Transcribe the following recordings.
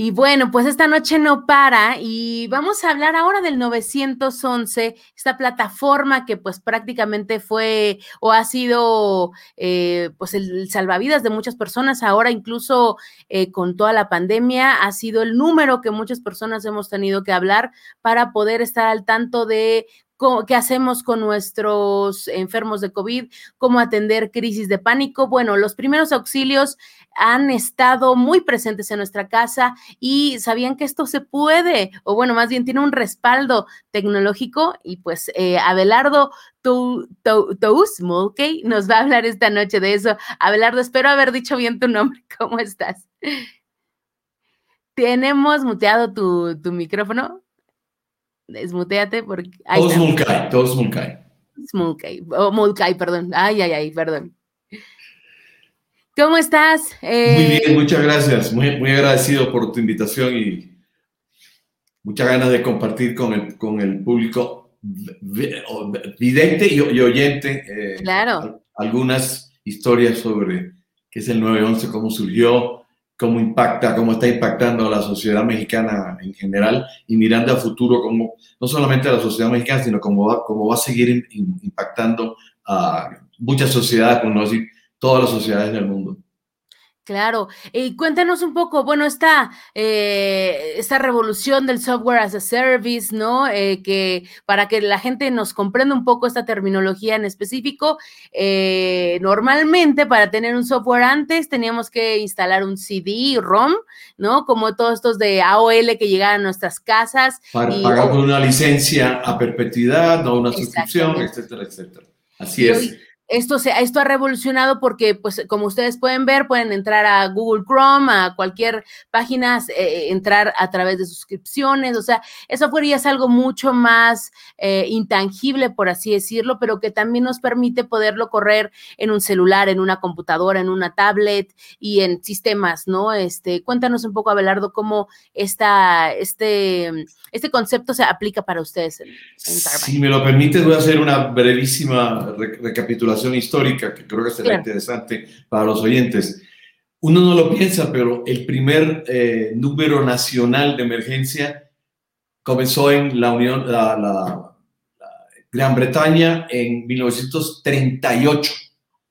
Y bueno, pues esta noche no para y vamos a hablar ahora del 911, esta plataforma que pues prácticamente fue o ha sido eh, pues el salvavidas de muchas personas, ahora incluso eh, con toda la pandemia ha sido el número que muchas personas hemos tenido que hablar para poder estar al tanto de qué hacemos con nuestros enfermos de COVID, cómo atender crisis de pánico. Bueno, los primeros auxilios han estado muy presentes en nuestra casa y sabían que esto se puede, o bueno, más bien tiene un respaldo tecnológico y pues eh, Abelardo Tous Mulkey nos va a hablar esta noche de eso. Abelardo, espero haber dicho bien tu nombre. ¿Cómo estás? Tenemos muteado tu, tu micrófono desmuteate porque... Todos Mulkai, todos Mulkai. Mulkai, oh, Mulkai, perdón. Ay, ay, ay, perdón. ¿Cómo estás? Eh, muy bien, muchas gracias. Muy, muy agradecido por tu invitación y muchas ganas de compartir con el, con el público vidente y, oyente eh, claro. algunas historias sobre qué es el 911, cómo surgió, cómo impacta, cómo está impactando a la sociedad mexicana en general y mirando a futuro cómo, no solamente a la sociedad mexicana, sino cómo va, cómo va a seguir impactando a muchas sociedades, por no decir todas las sociedades del mundo. Claro, y cuéntanos un poco, bueno, esta, eh, esta revolución del software as a service, ¿no? Eh, que para que la gente nos comprenda un poco esta terminología en específico, eh, normalmente para tener un software antes teníamos que instalar un CD, ROM, ¿no? Como todos estos de AOL que llegaban a nuestras casas. Para pagar por una licencia a perpetuidad, no una suscripción, etcétera, etcétera. Así es esto, se, esto ha revolucionado porque, pues, como ustedes pueden ver, pueden entrar a Google Chrome, a cualquier página, eh, entrar a través de suscripciones, o sea, eso ya es algo mucho más eh, intangible, por así decirlo, pero que también nos permite poderlo correr en un celular, en una computadora, en una tablet y en sistemas, ¿no? Este, cuéntanos un poco, Abelardo, cómo esta, este, este concepto se aplica para ustedes. En, si me lo permites, voy a hacer una brevísima recapitulación histórica que creo que será interesante para los oyentes. Uno no lo piensa, pero el primer eh, número nacional de emergencia comenzó en la Unión, la, la, Gran Bretaña en 1938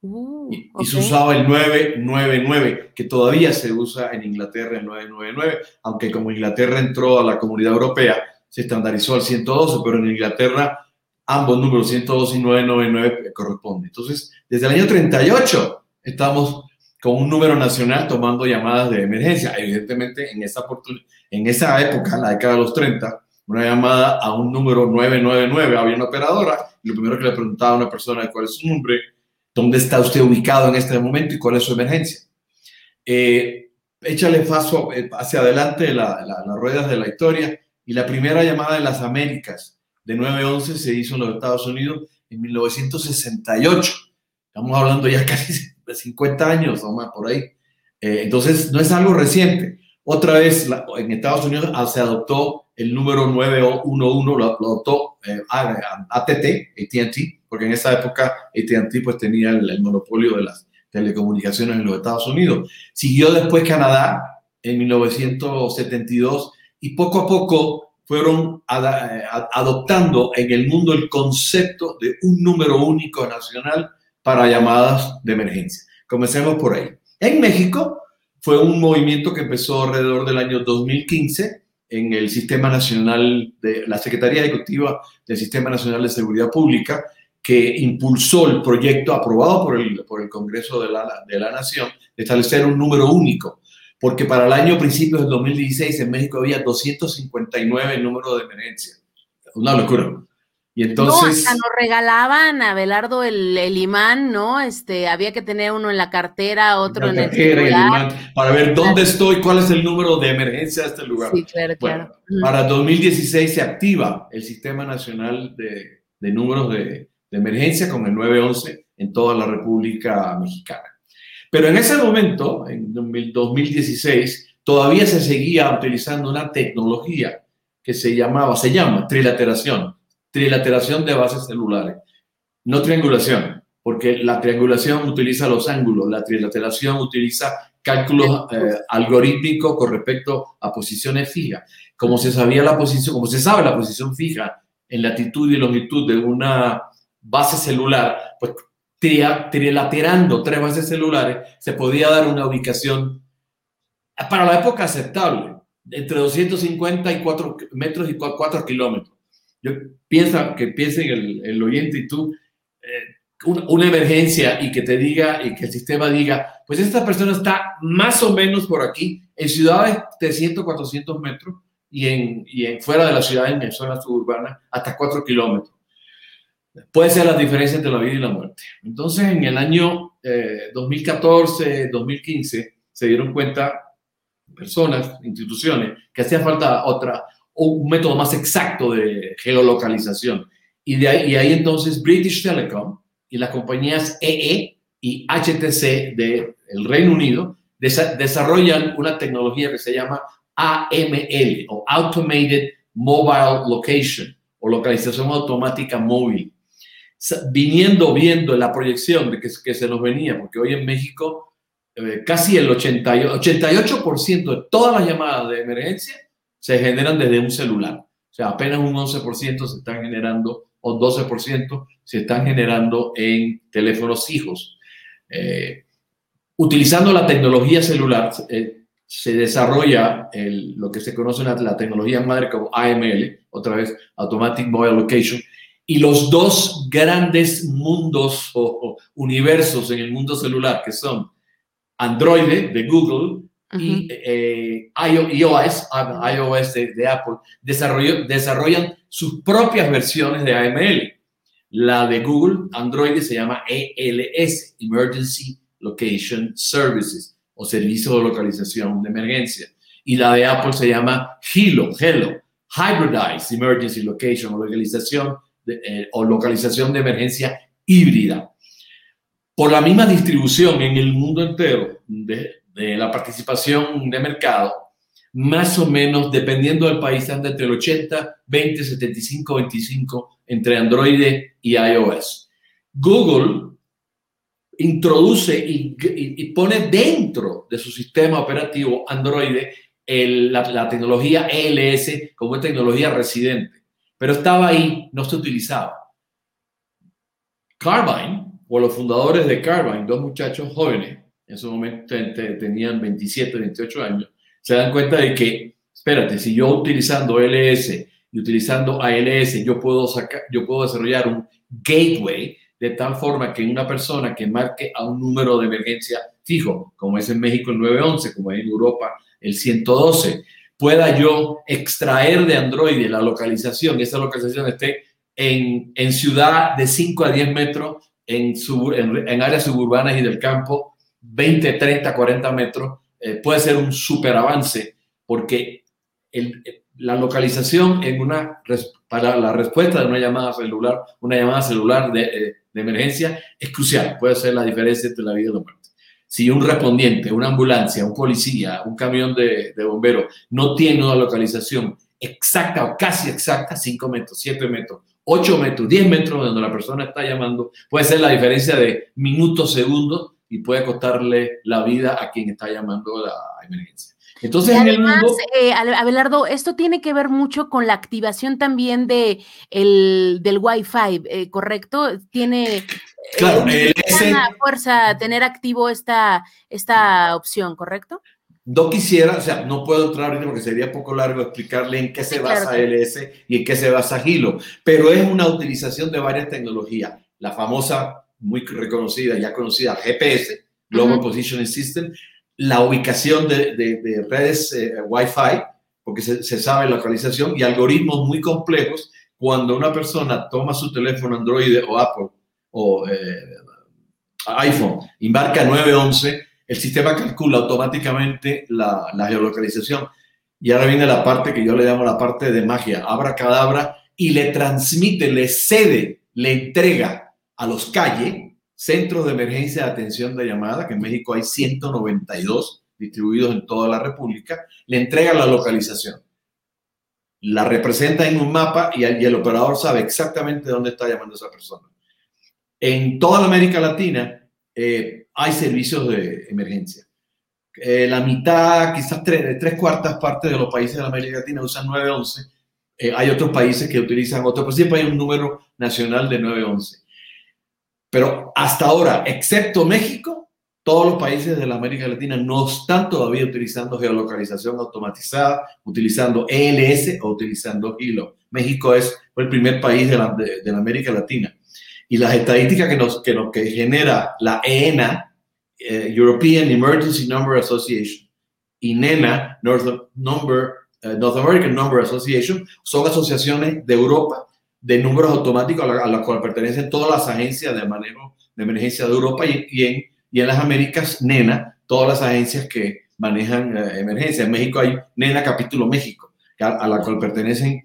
uh, y, se usaba el 999, que todavía se usa en Inglaterra el 999, aunque como Inglaterra entró a la comunidad europea, se estandarizó al 112, pero en Inglaterra ambos números 102 y 999 corresponden. Entonces, desde el año 38 estamos con un número nacional tomando llamadas de emergencia. Evidentemente, en esa, en esa época, la década de los 30, una llamada a un número 999, había una operadora y lo primero que le preguntaba a una persona cuál es su nombre, dónde está usted ubicado en este momento y cuál es su emergencia. Eh, échale paso eh, hacia adelante las ruedas de la historia y la primera llamada de las Américas de 911 se hizo en los Estados Unidos en 1968. Estamos hablando ya casi de 50 años o más por ahí. Eh, entonces, no es algo reciente. Otra vez, en Estados Unidos ah, se adoptó el número 911, lo, adoptó eh, ATT, ATT, porque en esa época ATT pues tenía el, monopolio de las telecomunicaciones en los Estados Unidos. Siguió después Canadá en 1972 y poco a poco fueron eh, adoptando en el mundo el concepto de un número único nacional para llamadas de emergencia. Comencemos por ahí. En México fue un movimiento que empezó alrededor del año 2015 en el Sistema Nacional de la Secretaría Ejecutiva del Sistema Nacional de Seguridad Pública, que impulsó el proyecto aprobado por el, por el Congreso de la, de la Nación de establecer un número único porque para el año principios del 2016 en México había 259 números de emergencia. Una locura. Y entonces... No, nos regalaban a Belardo el, imán, ¿no? Este, había que tener uno en la cartera, otro en el celular. para ver dónde estoy, cuál es el número de emergencia de este lugar. Sí, claro, claro. Para 2016 se activa el Sistema Nacional de, de Números de, de Emergencia con el 911 en toda la República Mexicana. Pero en ese momento, en 2016, todavía se seguía utilizando una tecnología que se llamaba, se llama trilateración, trilateración de bases celulares, no triangulación, porque la triangulación utiliza los ángulos, la trilateración utiliza cálculos eh, algorítmicos con respecto a posiciones fijas. Como se sabía la posición, como se sabe la posición fija en latitud y longitud de una base celular, pues trilaterando tres bases celulares, se podía dar una ubicación para la época aceptable, entre 250 y 4 metros y 4 kilómetros. Yo piensa que piensen el, el oyente y tú, eh, una emergencia y que te diga y que el sistema diga, pues esta persona está más o menos por aquí, en ciudades de 100, 400 metros y en, y en fuera de la ciudad, en zonas suburbanas, hasta 4 kilómetros. Puede ser la diferencia entre la vida y la muerte. Entonces, en el año 2014, eh, 2015, se dieron cuenta personas, instituciones, que hacía falta otra, un método más exacto de geolocalización. Y de ahí, entonces British Telecom y las compañías EE e y HTC del Reino Unido desarrollan una tecnología que se llama AML o Automated Mobile Location o localización automática móvil. Viniendo, viendo la proyección de que, se nos venía, porque hoy en México eh, casi el 88% de todas las llamadas de emergencia se generan desde un celular. O sea, apenas un 11% se están generando o 12% se están generando en teléfonos fijos. Eh, utilizando la tecnología celular, eh, se desarrolla lo que se conoce la, la tecnología madre como AML, otra vez Automatic Mobile Location, y los dos grandes mundos o universos en el mundo celular, que son Android de Google y eh, iOS, iOS de, Apple, desarrollan sus propias versiones de AML. La de Google, Android, se llama ELS, Emergency Location Services, o Servicio de Localización de Emergencia. Y la de Apple se llama HELO, HELO, Hybridized Emergency Location, o localización eh, o localización de emergencia híbrida por la misma distribución en el mundo entero de, la participación de mercado, más o menos, dependiendo del país, anda entre el 80, 20, 75, 25 entre Android y iOS. Google introduce y, pone dentro de su sistema operativo Android la, la, tecnología ELS como tecnología residente, pero estaba ahí, no se utilizaba. Carbine o los fundadores de Carbine, dos muchachos jóvenes, en su momento tenían 27, 28 años, se dan cuenta de que, espérate, si yo utilizando LS y utilizando ALS, yo puedo, sacar, yo puedo desarrollar un gateway de tal forma que una persona que marque a un número de emergencia fijo, como es en México el 911, como es en Europa el 112, pueda yo extraer de Android la localización y esa localización esté en, en ciudad de 5 a 10 metros en, áreas suburbanas y del campo, 20, 30, 40 metros, eh, puede ser un super avance porque la localización en una, para la respuesta de una llamada celular, una llamada celular de, eh, de emergencia es crucial, puede ser la diferencia entre la vida y la muerte. Si un respondiente, una ambulancia, un policía, un camión de, bomberos no tiene una localización exacta o casi exacta, 5 metros, 7 metros 8 metros, 10 metros donde la persona está llamando, puede ser la diferencia de minutos, segundos y puede costarle la vida a quien está llamando la emergencia. Entonces, en el mundo... eh, Abelardo, esto tiene que ver mucho con la activación también de el, del Wi-Fi, eh, ¿correcto? Tiene claro, eh, fuerza tener activo esta, esta opción, ¿correcto? No quisiera, o sea, no puedo entrar ahorita porque sería poco largo explicarle en qué se basa LS y en qué se basa Hilo, pero es una utilización de varias tecnologías. La famosa, muy reconocida, ya conocida GPS, Global Positioning System, la ubicación de, redes eh, Wi-Fi, porque se, sabe la localización, y algoritmos muy complejos cuando una persona toma su teléfono Android o Apple o eh, iPhone y marca 911 el sistema calcula automáticamente la, geolocalización. Y ahora viene la parte que yo le llamo la parte de magia, abra cadabra, y le transmite, le cede, le entrega a los calles, centros de emergencia de atención de llamada, que en México hay 192 distribuidos en toda la República, le entrega la localización. La representa en un mapa y el, operador sabe exactamente dónde está llamando esa persona. En toda la América Latina, eh, hay servicios de emergencia. eh, la mitad, quizás tres, tres, cuartas partes de los países de América Latina usan 911. Eh, hay otros países que utilizan otro, pero siempre hay un número nacional de 911. Pero hasta ahora, excepto México, todos los países de la América Latina no están todavía utilizando geolocalización automatizada, utilizando ELS o utilizando Hilo. México es el primer país de la, de la América Latina. Y las estadísticas que nos, que nos que genera la ENA, eh, European Emergency Number Association, y NENA, North, Number, eh, North American Number Association, son asociaciones de Europa de números automáticos a, las cuales pertenecen todas las agencias de manejo de emergencia de Europa y, en, y en las Américas, NENA, todas las agencias que manejan eh, emergencia. En México hay NENA Capítulo México, a, la cual pertenecen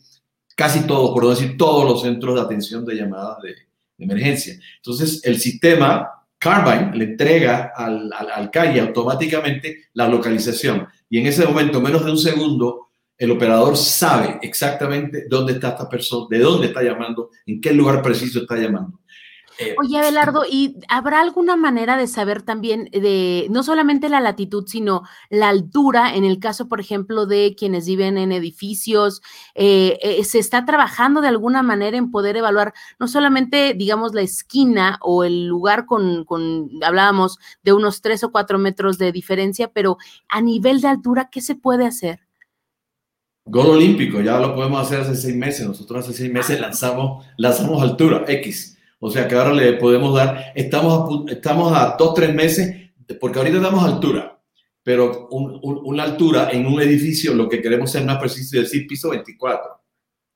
casi todos, por no decir todos los centros de atención de llamadas de, emergencia. Entonces, el sistema Carbine le entrega al, al, calle automáticamente la localización y en ese momento, menos de un segundo, el operador sabe exactamente dónde está esta persona, de dónde está llamando, en qué lugar preciso está llamando. Eh, Oye, Abelardo, ¿y habrá alguna manera de saber también de no solamente la latitud, sino la altura, en el caso, por ejemplo, de quienes viven en edificios? Eh, eh, ¿Se está trabajando de alguna manera en poder evaluar no solamente, digamos, la esquina o el lugar con, con hablábamos de unos tres o cuatro metros de diferencia, pero a nivel de altura, ¿qué se puede hacer? Gol olímpico, ya lo podemos hacer hace seis meses. Nosotros hace seis meses lanzamos, lanzamos altura X o sea que ahora le podemos dar, estamos a, estamos a dos, tres meses, porque ahorita damos altura, pero una altura en un edificio, lo que queremos ser más preciso es decir piso 24,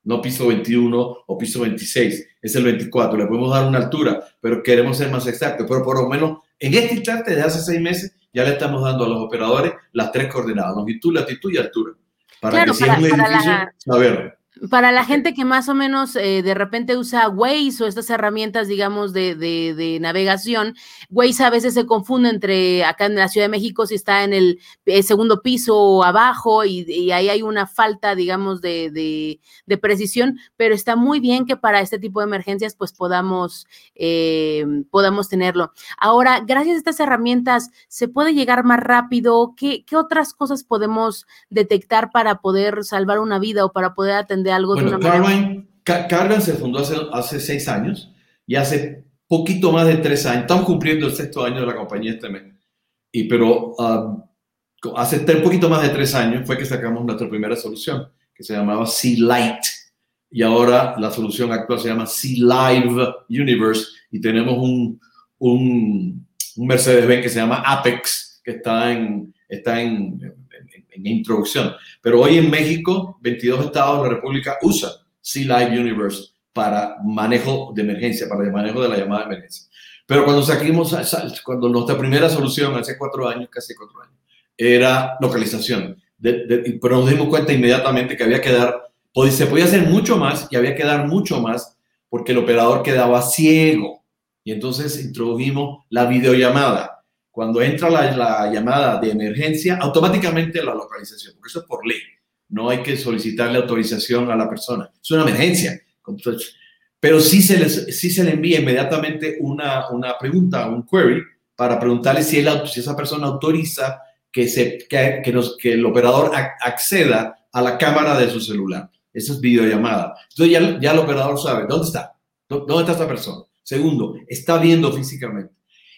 no piso 21 o piso 26, es el 24. Le podemos dar una altura, pero queremos ser más exactos. Pero por lo menos en este instante de hace seis meses ya le estamos dando a los operadores las tres coordenadas, longitud, latitud y altura. Para que si es un edificio, saberlo. Para la gente que más o menos eh, de repente usa Waze o estas herramientas, digamos, de, de, navegación, Waze a veces se confunde entre acá en la Ciudad de México si está en el, eh, segundo piso o abajo y, ahí hay una falta, digamos, de, de, precisión, pero está muy bien que para este tipo de emergencias pues podamos, eh, podamos tenerlo. Ahora, gracias a estas herramientas, ¿se puede llegar más rápido? ¿Qué, ¿Qué otras cosas podemos detectar para poder salvar una vida o para poder atender? Algo bueno, de se fundó hace, hace seis años y hace poquito más de tres años, estamos cumpliendo el sexto año de la compañía este mes, y, pero um, hace un poquito más de tres años fue que sacamos nuestra primera solución, que se llamaba Sea Light, y ahora la solución actual se llama Sea Live Universe, y tenemos un, un, un Mercedes-Benz que se llama Apex, que está en, está en, en introducción. Pero hoy en México, 22 estados de la República usan Sea Live Universe para manejo de emergencia, para el manejo de la llamada de emergencia. Pero cuando saquimos, cuando nuestra primera solución hace cuatro años, casi cuatro años, era localización. pero nos dimos cuenta inmediatamente que había que dar, se podía hacer mucho más y había que dar mucho más porque el operador quedaba ciego. Y entonces introdujimos la videollamada cuando entra la, llamada de emergencia, automáticamente la localización, porque eso es por ley. No hay que solicitarle autorización a la persona. Es una emergencia. Pero sí se, les, sí se le envía inmediatamente una, una pregunta, un query, para preguntarle si, si esa persona autoriza que, se, que, que, nos, que el operador acceda a la cámara de su celular. Esa es videollamada. Entonces ya, ya el operador sabe dónde está, dónde está esta persona. Segundo, está viendo físicamente.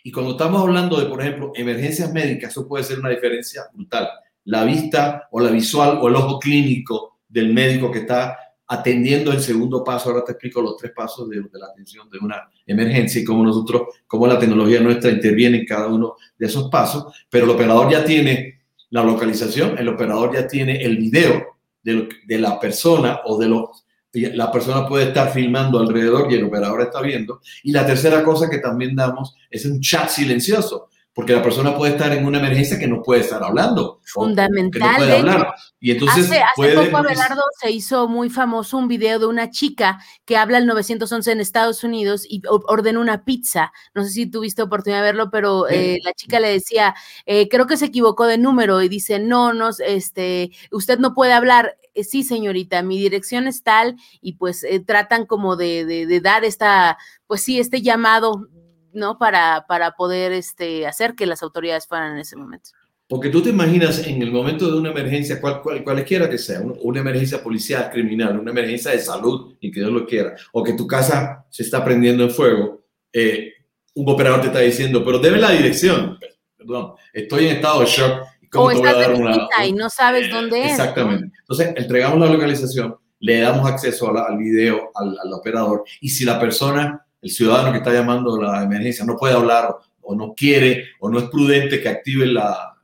Y cuando estamos hablando de, por ejemplo, emergencias médicas, eso puede ser una diferencia brutal. La vista o la visual o el ojo clínico del médico que está atendiendo el segundo paso. Ahora te explico los tres pasos de, la atención de una emergencia y cómo nosotros, cómo la tecnología nuestra interviene en cada uno de esos pasos. Pero el operador ya tiene la localización, el operador ya tiene el video de, de la persona o de los la persona puede estar filmando alrededor y el operador está viendo. Y la tercera cosa que también damos es un chat silencioso, porque la persona puede estar en una emergencia que no puede estar hablando. Fundamental. no Y entonces hace, poco, Abelardo, se hizo muy famoso un video de una chica que habla el 911 en Estados Unidos y ordena una pizza. No sé si tuviste oportunidad de verlo, pero eh, la chica le decía, eh, creo que se equivocó de número y dice, no, no, este, usted no puede hablar eh, sí, señorita, mi dirección es tal y pues tratan como de, dar esta, pues sí, este llamado ¿no? Para, para poder este, hacer que las autoridades fueran en ese momento. Porque tú te imaginas en el momento de una emergencia, cual, cualquiera que sea, una emergencia policial, criminal, una emergencia de salud, y que Dios lo quiera, o que tu casa se está prendiendo en fuego, eh, un operador te está diciendo, pero debe la dirección. Perdón, estoy en estado de shock. ¿Cómo o estás de una, y no sabes dónde es. Exactamente. Entonces, entregamos la localización, le damos acceso al video al, al operador, y si la persona, el ciudadano que está llamando la emergencia, no puede hablar o no quiere o no es prudente que active la,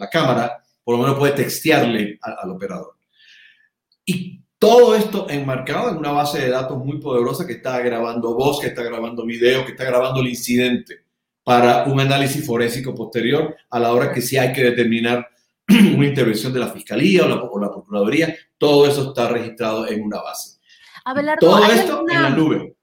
la cámara, por lo menos puede textearle al, operador. Y todo esto enmarcado en una base de datos muy poderosa que está grabando voz, que está grabando video, que está grabando el incidente para un análisis forésico posterior a la hora que sí hay que determinar una intervención de la fiscalía o la, o la procuraduría. Todo eso está registrado en una base. todo esto en la nube.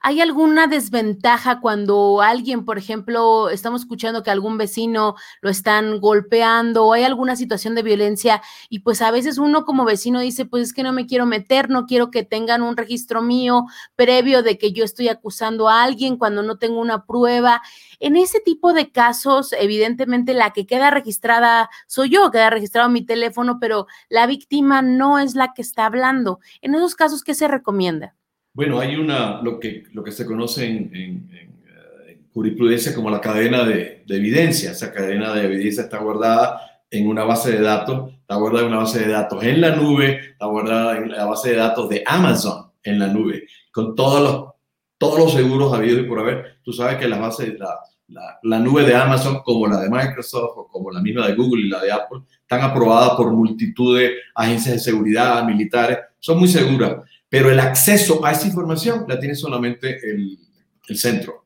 ¿Hay alguna desventaja cuando alguien, por ejemplo, estamos escuchando que algún vecino lo están golpeando o hay alguna situación de violencia y pues a veces uno como vecino dice, pues es que no me quiero meter, no quiero que tengan un registro mío previo de que yo estoy acusando a alguien cuando no tengo una prueba? En ese tipo de casos, evidentemente la que queda registrada soy yo, queda registrado mi teléfono, pero la víctima no es la que está hablando. En esos casos, ¿qué se recomienda? Bueno, hay una, lo que, lo que se conoce en, eh, jurisprudencia como la cadena de, evidencia. Esa cadena de evidencia está guardada en una base de datos, está guardada en una base de datos en la nube, está guardada en la base de datos de Amazon en la nube, con todos los, todos los seguros habidos y por haber. Tú sabes que la base, la, la, nube de Amazon, como la de Microsoft como la misma de Google y la de Apple, están aprobadas por multitud de agencias de seguridad, militares, son muy seguras pero el acceso a esa información la tiene solamente el, centro.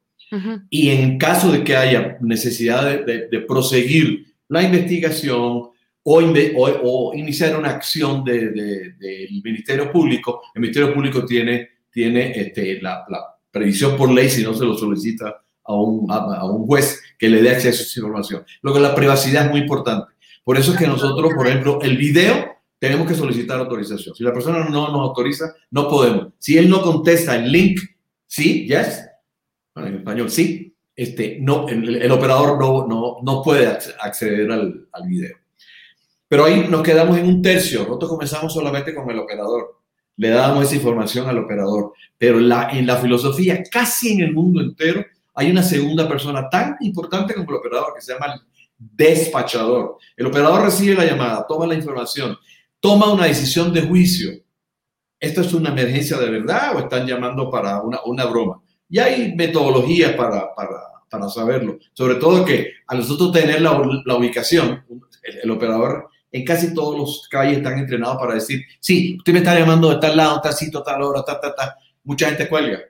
Y en caso de que haya necesidad de, proseguir la investigación o, o, iniciar una acción del Ministerio Público, el Ministerio Público tiene, tiene este, la, previsión por ley, si no se lo solicita a un, a, un juez que le dé acceso a esa información. Luego, la privacidad es muy importante. Por eso es que nosotros, por ejemplo, el video tenemos que solicitar autorización. Si la persona no nos autoriza, no podemos. Si él no contesta el link, sí, yes, en español, sí, este, no, el, operador no, no, no, puede acceder al, al, video. Pero ahí nos quedamos en un tercio. Nosotros comenzamos solamente con el operador. Le damos esa información al operador. Pero la, en la filosofía, casi en el mundo entero, hay una segunda persona tan importante como el operador que se llama el despachador. El operador recibe la llamada, toma la información toma una decisión de juicio. ¿Esto es una emergencia de verdad o están llamando para una, broma? Y hay metodologías para, para, para, saberlo. Sobre todo que a nosotros tener la, ubicación, el, operador en casi todos los calles están entrenados para decir, sí, usted me está llamando de tal lado, tal sitio, tal hora, tal, tal, tal. Mucha gente cuelga.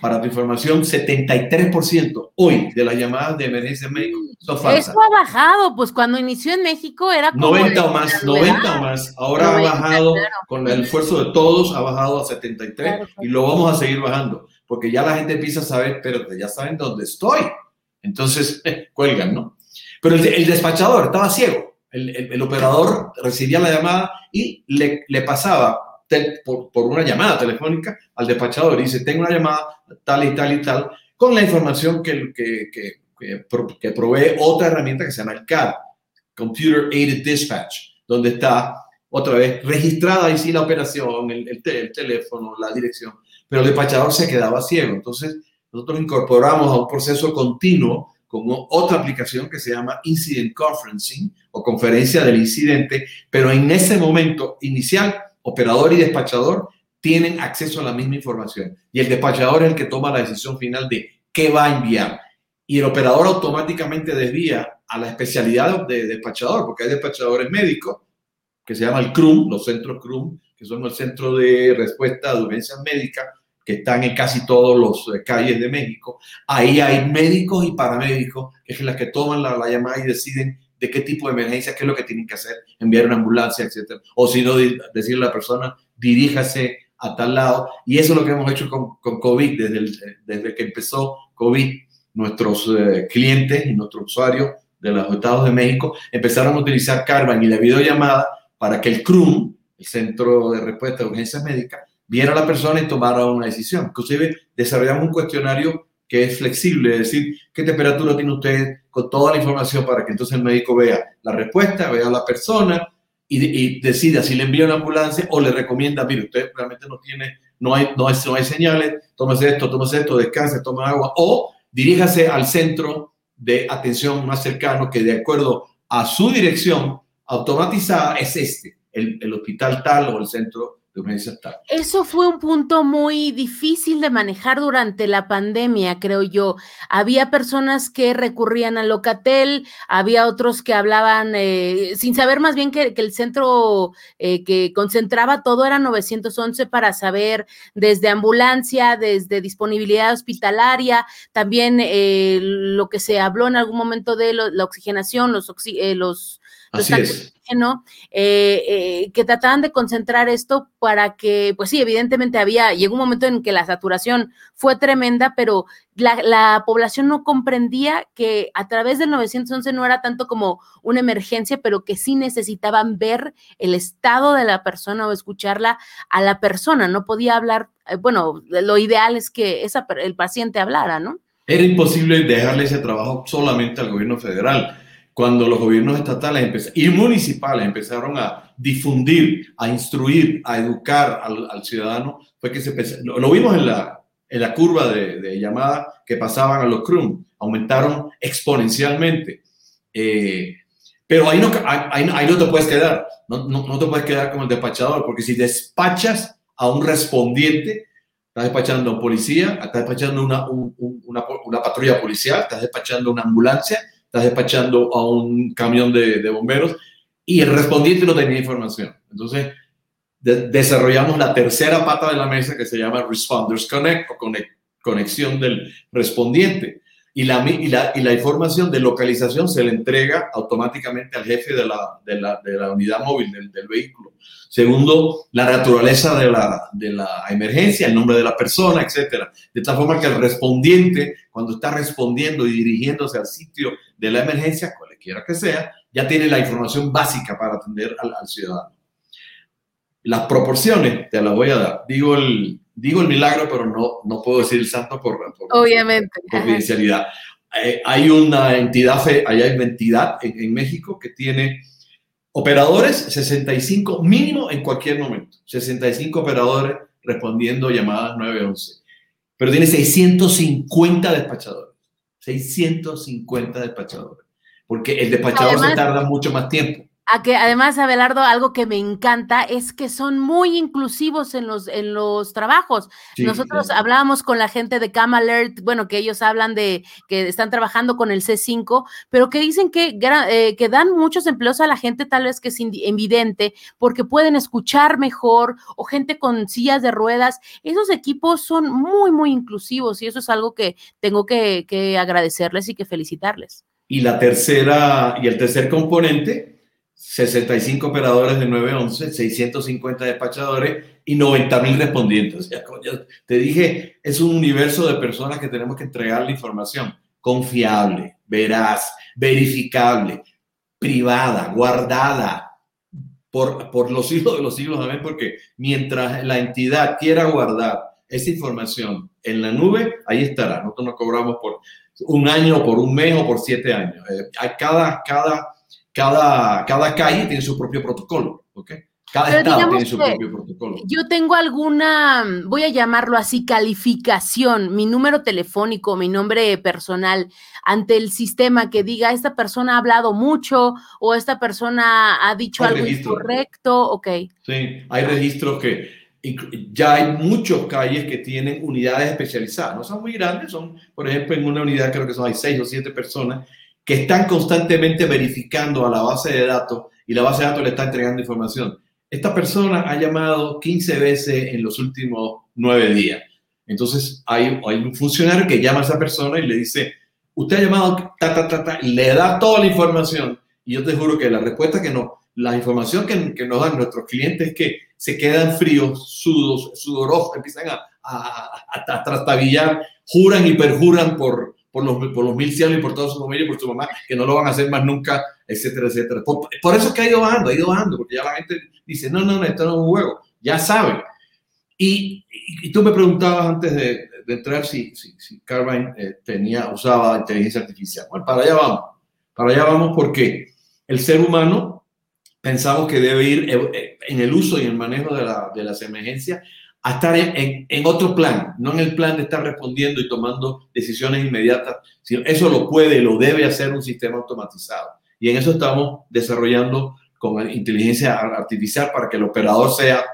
Para tu información, 73% hoy de las llamadas de emergencia médica son falsas. Eso ha bajado, pues cuando inició en México era como 90 o más, 90 o más. Ahora ha bajado, con el esfuerzo de todos, ha bajado a 73 y lo vamos a seguir bajando, porque ya la gente empieza a saber, pero ya saben dónde estoy. Entonces, cuelgan, ¿no? Pero el, despachador estaba ciego. El, el, operador recibía la llamada y le, le pasaba por, por, una llamada telefónica al despachador y dice, tengo una llamada tal y tal y tal, con la información que, que, que, que provee otra herramienta que se llama el CAD, Computer Aided Dispatch, donde está otra vez registrada ahí sí la operación, el, el, teléfono, la dirección, pero el despachador se quedaba ciego. Entonces, nosotros incorporamos a un proceso continuo con otra aplicación que se llama Incident Conferencing o conferencia del incidente, pero en ese momento inicial operador y despachador tienen acceso a la misma información y el despachador es el que toma la decisión final de qué va a enviar. Y el operador automáticamente desvía a la especialidad de despachador, porque hay despachadores médicos que se llama el CRUM, los centros CRUM, que son el centro de respuesta de urgencias médicas, que están en casi todos los eh, calles de México. Ahí hay médicos y paramédicos, que es las que toman la llamada y deciden de qué tipo de emergencia, qué es lo que tienen que hacer, enviar una ambulancia, etc. O si no, decirle a la persona, diríjase a tal lado. Y eso es lo que hemos hecho con, con COVID, desde, desde que empezó COVID, nuestros eh, clientes y nuestros usuarios de los Estados de México empezaron a utilizar Carvan y la videollamada para que el CRUM, el Centro de Respuesta de Urgencias Médicas, viera a la persona y tomara una decisión. Inclusive desarrollamos un cuestionario que es flexible, es decir, qué temperatura tiene usted con toda la información para que entonces el médico vea la respuesta, vea a la persona y, decida si le envía una ambulancia o le recomienda, mire, usted realmente no tiene, no hay, no no hay señales, tómese esto, tómese esto, descanse, tome agua o diríjase al centro de atención más cercano que de acuerdo a su dirección automatizada es este, el, el hospital tal o el centro eso fue un punto muy difícil de manejar durante la pandemia, creo yo. Había personas que recurrían a Locatel, había otros que hablaban eh, sin saber más bien que, el centro eh, que concentraba todo era 911 para saber desde ambulancia, desde disponibilidad hospitalaria, también eh, lo que se habló en algún momento de la oxigenación, los, los Así es. Eh, eh, que trataban de concentrar esto para que, pues sí, evidentemente había, llegó un momento en que la saturación fue tremenda, pero la, población no comprendía que a través del 911 no era tanto como una emergencia, pero que sí necesitaban ver el estado de la persona o escucharla a la persona, no podía hablar, eh, bueno, lo ideal es que esa, el paciente hablara, ¿no? Era imposible dejarle ese trabajo solamente al gobierno federal cuando los gobiernos estatales y municipales empezaron a difundir, a instruir, a educar al, ciudadano, fue que se lo, vimos en la, en la curva de, de llamadas que pasaban a los CRUM, aumentaron exponencialmente. Eh, pero ahí no, ahí, ahí no te puedes quedar, no, no, no, te puedes quedar como el despachador, porque si despachas a un respondiente, estás despachando a un policía, estás despachando una, una, una patrulla policial, estás despachando una ambulancia, estás despachando a un camión de, bomberos y el respondiente no tenía información. Entonces, desarrollamos la tercera pata de la mesa que se llama Responders Connect o conexión del respondiente. Y la, y la, y la, información de localización se le entrega automáticamente al jefe de la, de la, de la unidad móvil del, del, vehículo. Segundo, la naturaleza de la, de la emergencia, el nombre de la persona, etc. De tal forma que el respondiente, cuando está respondiendo y dirigiéndose al sitio de la emergencia, cualquiera que sea, ya tiene la información básica para atender al, al ciudadano. Las proporciones te las voy a dar. Digo el, digo el milagro, pero no, no puedo decir el santo por, Obviamente. confidencialidad. Eh, hay una entidad, hay una entidad en, en, México que tiene operadores 65 mínimo en cualquier momento. 65 operadores respondiendo llamadas 911. Pero tiene 650 despachadores. 650 despachadores. Porque el despachador se tarda mucho más tiempo. A que además, Abelardo, algo que me encanta es que son muy inclusivos en los, en los trabajos. Nosotros hablábamos con la gente de Cam Alert, bueno, que ellos hablan de que están trabajando con el C5, pero que dicen que, eh, que dan muchos empleos a la gente tal vez que es invidente, porque pueden escuchar mejor, o gente con sillas de ruedas. Esos equipos son muy, muy inclusivos y eso es algo que tengo que, que agradecerles y que felicitarles. Y la tercera, y el tercer componente 65 operadores de 911, 650 despachadores y 90 mil respondientes. te dije, es un universo de personas que tenemos que entregar la información confiable, veraz, verificable, privada, guardada por, por los siglos de los siglos. Amén, porque mientras la entidad quiera guardar esa información en la nube, ahí estará. Nosotros nos cobramos por un año, por un mes o por siete años. Eh, cada, cada cada, cada calle tiene su propio protocolo, ¿ok? Cada estado tiene su propio protocolo. Yo tengo alguna, voy a llamarlo así, calificación, mi número telefónico, mi nombre personal ante el sistema que diga, esta persona ha hablado mucho o esta persona ha dicho algo incorrecto, ok. Sí, hay registros que ya hay muchos calles que tienen unidades especializadas, no son muy grandes, son, por ejemplo, en una unidad creo que son hay seis o siete personas que están constantemente verificando a la base de datos y la base de datos le está entregando información. Esta persona ha llamado 15 veces en los últimos nueve días. Entonces hay, un funcionario que llama a esa persona y le dice, usted ha llamado, ta, ta, ta, ta, le da toda la información y yo te juro que la respuesta que no, la información que, que nos dan nuestros clientes es que se quedan fríos, sudos, sudorosos, empiezan a trastabillar, juran y perjuran por, por los, por los mil cielos y por toda su familia y por su mamá, que no lo van a hacer más nunca, etcétera, etcétera. Por, eso es que ha ido bajando, ha ido bajando, porque ya la gente dice, no, no, no, esto no es un juego, ya sabe. Y, y, tú me preguntabas antes de, de entrar si, si, si Carvine eh, tenía, usaba inteligencia artificial. Bueno, para allá vamos. Para allá vamos porque el ser humano pensamos que debe ir eh, en el uso y el manejo de, la, de las emergencias a estar en, en, otro plan, no en el plan de estar respondiendo y tomando decisiones inmediatas, eso lo puede, lo debe hacer un sistema automatizado. Y en eso estamos desarrollando con inteligencia artificial para que el operador sea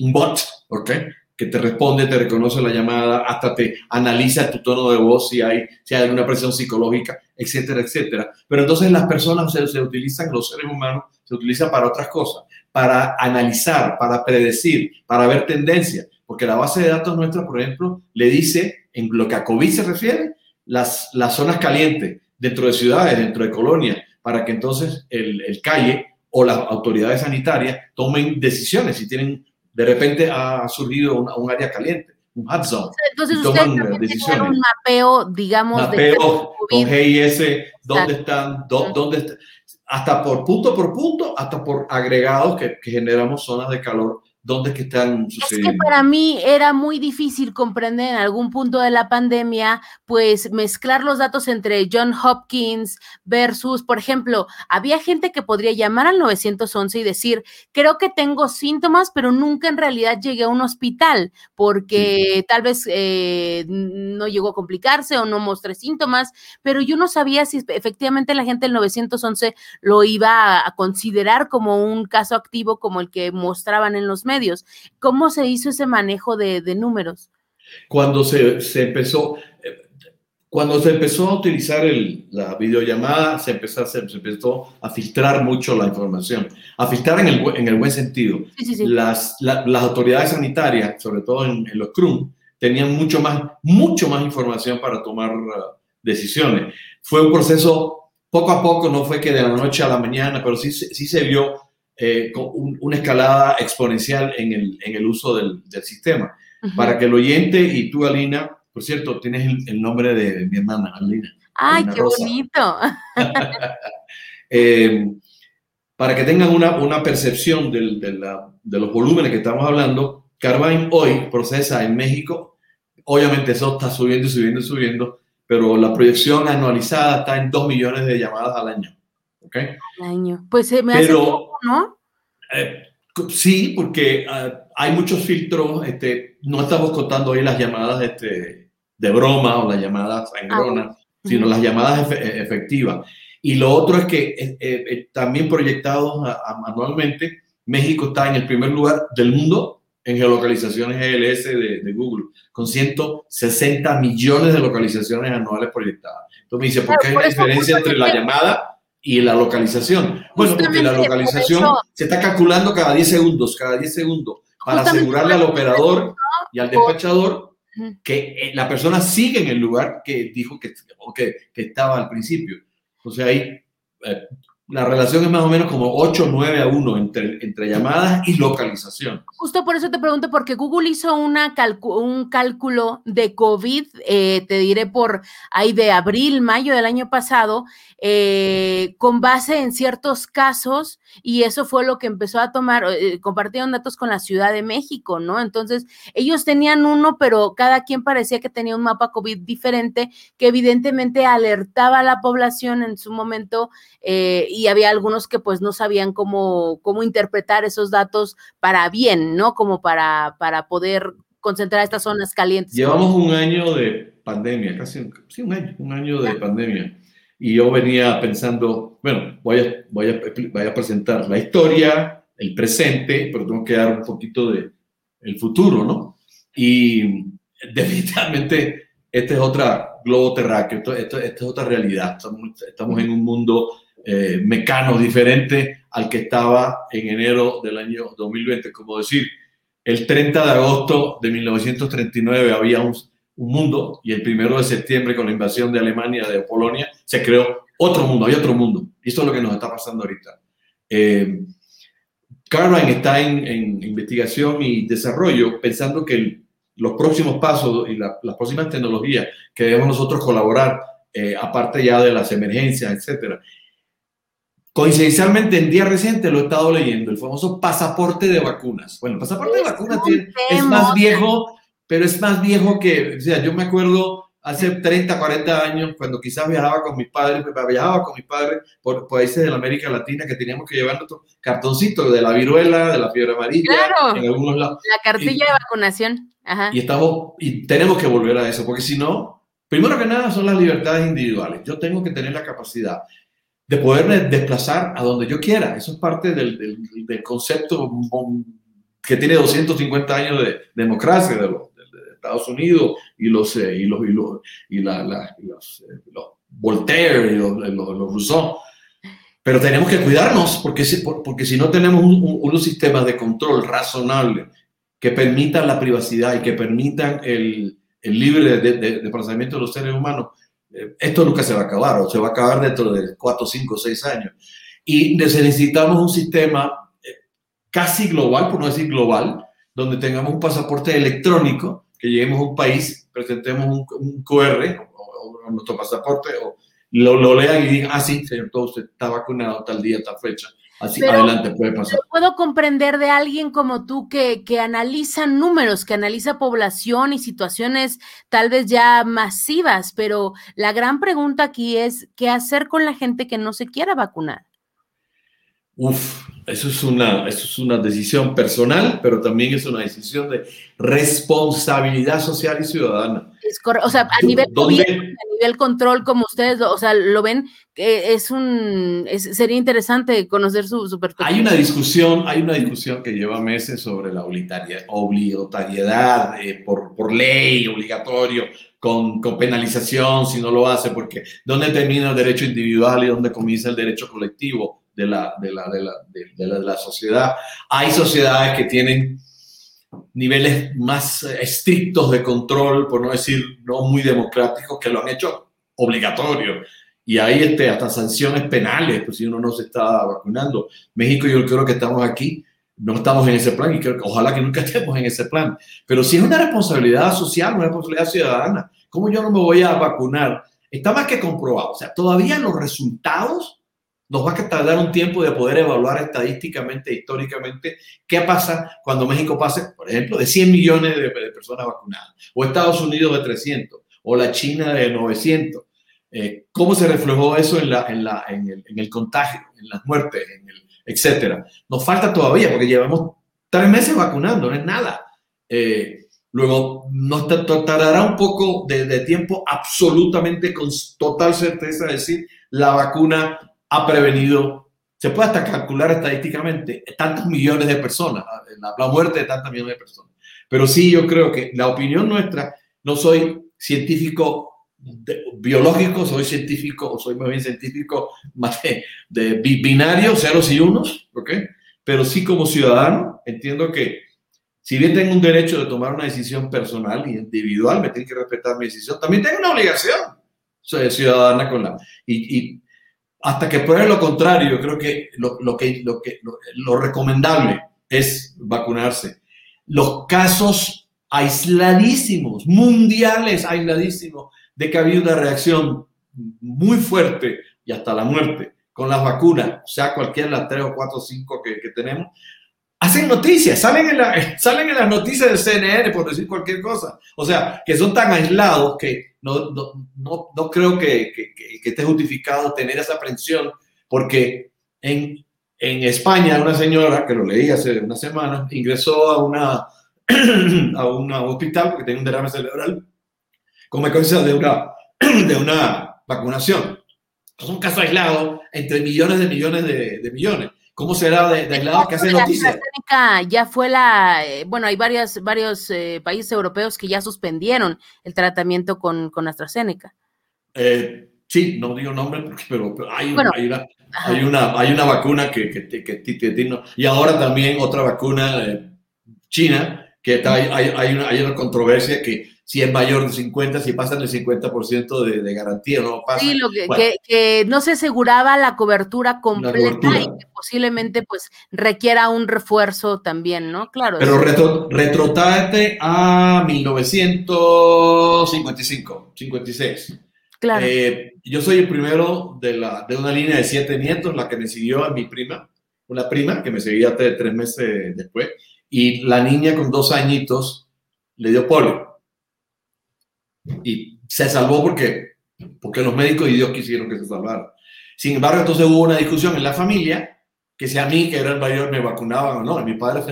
un bot, ¿ok? Que te responde, te reconoce la llamada, hasta te analiza tu tono de voz si hay, si hay alguna presión psicológica, etcétera, etcétera. Pero entonces las personas se, se utilizan, los seres humanos se utilizan para otras cosas, para analizar, para predecir, para ver tendencias. Porque la base de datos nuestra, por ejemplo, le dice, en lo que a COVID se refiere, las, las zonas calientes dentro de ciudades, dentro de colonias, para que entonces el, el calle o las autoridades sanitarias tomen decisiones si tienen, de repente ha surgido un, un área caliente, un hot zone. Entonces, ustedes decisiones. un mapeo, digamos, mapeo de con GIS, dónde están, dó, dónde está, hasta por punto por punto, hasta por agregados que, que generamos zonas de calor ¿Dónde que están sucediendo? Es que para mí era muy difícil comprender en algún punto de la pandemia, pues mezclar los datos entre John Hopkins versus, por ejemplo, había gente que podría llamar al 911 y decir, creo que tengo síntomas, pero nunca en realidad llegué a un hospital porque sí. tal vez eh, no llegó a complicarse o no mostré síntomas, pero yo no sabía si efectivamente la gente del 911 lo iba a, a considerar como un caso activo como el que mostraban en los medios medios. ¿Cómo se hizo ese manejo de, de números? Cuando se, se, empezó, cuando se empezó a utilizar el, la videollamada, se empezó, se, se, empezó a filtrar mucho la información, a filtrar en el, en el buen sentido. Sí, sí, sí. Las, la, las autoridades sanitarias, sobre todo en, en los CRUM, tenían mucho más, mucho más información para tomar uh, decisiones. Fue un proceso poco a poco, no fue que de la noche a la mañana, pero sí, sí se vio eh, con un, una escalada exponencial en el, en el uso del, del sistema. Uh -huh. Para que el oyente y tú, Alina, por cierto, tienes el, el nombre de mi hermana, Alina. ¡Ay, Alina qué Rosa. bonito! eh, para que tengan una, una percepción del, de, la, de, los volúmenes que estamos hablando, Carvine hoy procesa en México, obviamente eso está subiendo y subiendo y subiendo, pero la proyección anualizada está en 2 millones de llamadas al año. ¿Okay? Al año. Pues se me Pero, hace poco, ¿no? Eh, sí, porque uh, hay muchos filtros. Este, no estamos contando hoy las llamadas este, de broma o las llamadas sangronas, ah, sino uh -huh. las llamadas efe eh, efectivas. Y lo otro es que eh, eh, también proyectados anualmente, México está en el primer lugar del mundo en geolocalizaciones GLS de, de, Google, con 160 millones de localizaciones anuales proyectadas. Entonces me dice, ¿por qué hay una diferencia entre la llamada y la localización. Bueno, porque la localización eso, se está calculando cada 10 segundos, cada 10 segundos, para asegurarle al operador y al despachador que la persona sigue en el lugar que dijo que, que, que estaba al principio. O sea, ahí eh, la relación es más o menos como 8, 9 a 1 entre, entre llamadas y localización. Justo por eso te pregunto, porque Google hizo una un cálculo de COVID, eh, te diré por ahí de abril, mayo del año pasado, eh, con base en ciertos casos, y eso fue lo que empezó a tomar, eh, compartieron datos con la Ciudad de México, ¿no? Entonces, ellos tenían uno, pero cada quien parecía que tenía un mapa COVID diferente, que evidentemente alertaba a la población en su momento. Y había algunos que pues no sabían cómo, cómo interpretar esos datos para bien, ¿no? Como para, para poder concentrar estas zonas calientes. Llevamos un año de pandemia, casi un, sí, un año, un año de pandemia. Y yo venía pensando, bueno, voy a, voy, a, voy a presentar la historia, el presente, pero tengo que dar un poquito de el futuro, ¿no? Y definitivamente esta es otra globo terráqueo, esto, esto, esta es otra realidad. Estamos, estamos en un mundo eh, mecano diferente al que estaba en enero del año 2020. Como decir, el 30 de agosto de 1939 había un, un mundo y el primero de septiembre con la invasión de Alemania, de Polonia, se creó otro mundo, hay otro mundo. Y esto es lo que nos está pasando ahorita. Eh, Carvine está en, en, investigación y desarrollo pensando que el, los próximos pasos y la, las próximas tecnologías que debemos nosotros colaborar, eh, aparte ya de las emergencias, etcétera, Coincidencialmente, en día reciente lo he estado leyendo, el famoso pasaporte de vacunas. Bueno, el pasaporte de vacunas tiene, es más viejo pero es más viejo que, o sea, yo me acuerdo hace 30, 40 años, cuando quizás viajaba con mis padres, viajaba con mis padres por países de la América Latina que teníamos que llevar nuestros cartoncitos de la viruela, de la fiebre amarilla, claro, en algunos lados. La cartilla de vacunación. Ajá. Y, estamos, y tenemos que volver a eso, porque si no, primero que nada son las libertades individuales. Yo tengo que tener la capacidad de poderme desplazar a donde yo quiera. Eso es parte del, del, concepto que tiene 250 años de democracia de, los, Estados Unidos y los, eh, y los, y los, y la, los, eh, los, Voltaire y los, los, Rousseau. Pero tenemos que cuidarnos porque si, porque si no tenemos unos sistemas de control razonable que permitan la privacidad y que permitan el, el libre de, de los seres humanos, esto nunca se va a acabar o se va a acabar dentro de cuatro, cinco, seis años. Y necesitamos un sistema eh, casi global, por no decir global, donde tengamos un pasaporte electrónico, que lleguemos a un país, presentemos un, QR o, nuestro pasaporte o lo, lo, lean y digan, ah, sí, señor, todo usted está vacunado tal día, tal fecha. Así adelante puede pasar. Puedo comprender de alguien como tú que, que analiza números, que analiza población y situaciones tal vez ya masivas, pero la gran pregunta aquí es, ¿qué hacer con la gente que no se quiera vacunar? Uf, eso es, una, eso es una decisión personal, pero también es una decisión de responsabilidad social y ciudadana. Es o sea, a nivel gobierno, a nivel control, como ustedes, o sea, lo ven, es un, sería interesante conocer su, su, perspectiva. Hay una discusión, hay una discusión que lleva meses sobre la obligatoriedad eh, por, por ley, obligatorio, con, con, penalización si no lo hace, porque ¿dónde termina el derecho individual y dónde comienza el derecho colectivo? De la, de la, de la, de, la, de la sociedad. Hay sociedades que tienen niveles más estrictos de control, por no decir no muy democráticos, que lo han hecho obligatorio. Y hay este, hasta sanciones penales, pues si uno no se está vacunando. México, yo creo que estamos aquí, no estamos en ese plan y creo que ojalá que nunca estemos en ese plan. Pero si es una responsabilidad social, una responsabilidad ciudadana, ¿cómo yo no me voy a vacunar? Está más que comprobado. O sea, todavía los resultados nos va a tardar un tiempo de poder evaluar estadísticamente, históricamente, qué pasa cuando México pase, por ejemplo, de 100 millones de, personas vacunadas, o Estados Unidos de 300, o la China de 900. Eh, ¿Cómo se reflejó eso en, la, en, la, en, el, en, el, contagio, en las muertes, en etcétera? Nos falta todavía, porque llevamos tres meses vacunando, no es nada. Eh, luego, nos tardará un poco de, de tiempo absolutamente con total certeza decir la vacuna ha prevenido, se puede hasta calcular estadísticamente, tantos millones de personas, la, muerte de tantos millones de personas. Pero sí, yo creo que la opinión nuestra, no soy científico biológico, soy científico, o soy más bien científico más de, binario, ceros y unos, ¿ok? Pero sí como ciudadano, entiendo que si bien tengo un derecho de tomar una decisión personal y individual, me tiene que respetar mi decisión, también tengo una obligación soy ciudadana con la... Y, y hasta que pruebe lo contrario, yo creo que lo, lo que, lo, que lo, recomendable es vacunarse. Los casos aisladísimos, mundiales aisladísimos, de que ha habido una reacción muy fuerte y hasta la muerte con las vacunas, sea cualquiera de las tres o cuatro o cinco que, que tenemos, hacen noticias, salen en, la, salen en las noticias de CNN, por decir cualquier cosa. O sea, que son tan aislados que no, no, no, no creo que, que, que, esté justificado tener esa aprensión, porque en, en España una señora, que lo leí hace una semana, ingresó a, una, a un hospital porque tenía un derrame cerebral como consecuencia de una, de una vacunación. Es un caso aislado entre millones de millones de, de millones. ¿Cómo será de, de aislado que hace noticias? Ya fue la, eh, bueno, hay varias, varios eh, países europeos que ya suspendieron el tratamiento con, con AstraZeneca. Eh, sí, no digo nombre, pero, hay, una, hay, una, hay, una, vacuna que, que, que, y ahora también otra vacuna china, que está, hay, hay, una, hay una controversia que si es mayor de 50, si pasan el 50% de, de, garantía, no pasa. Sí, lo que, que, no se aseguraba la cobertura completa y que posiblemente pues requiera un refuerzo también, ¿no? Claro. Pero retro, retrotate a 1955, 56. Claro. Eh, yo soy el primero de, la, de una línea de siete nietos, la que me siguió a mi prima, una prima que me seguía tres, tres meses después, y la niña con dos añitos le dio polio. Y se salvó porque, porque los médicos y Dios quisieron que se salvara. Sin embargo, entonces hubo una discusión en la familia, que si a mí, que era el mayor, me vacunaban o no. Y mi padre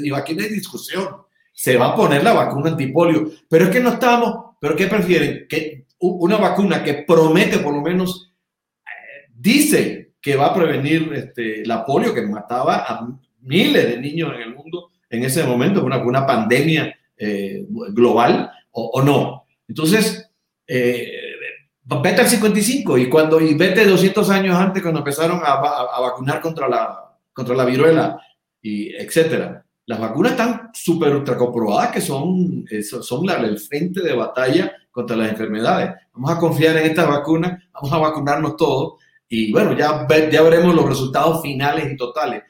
dijo, aquí no hay discusión. Se va a poner la vacuna antipolio. Pero es que no estamos, pero ¿qué prefieren? Que una vacuna que promete por lo menos, eh, dice que va a prevenir este, la polio, que mataba a miles de niños en el mundo en ese momento, una, una pandemia eh, global, o, no. Entonces, eh, vete al 55 y cuando y vete 200 años antes cuando empezaron a, a, vacunar contra la, contra la viruela y etcétera. Las vacunas están súper ultra comprobadas que son, son la, el frente de batalla contra las enfermedades. Vamos a confiar en estas vacunas, vamos a vacunarnos todos y bueno, ya, ya veremos los resultados finales y totales.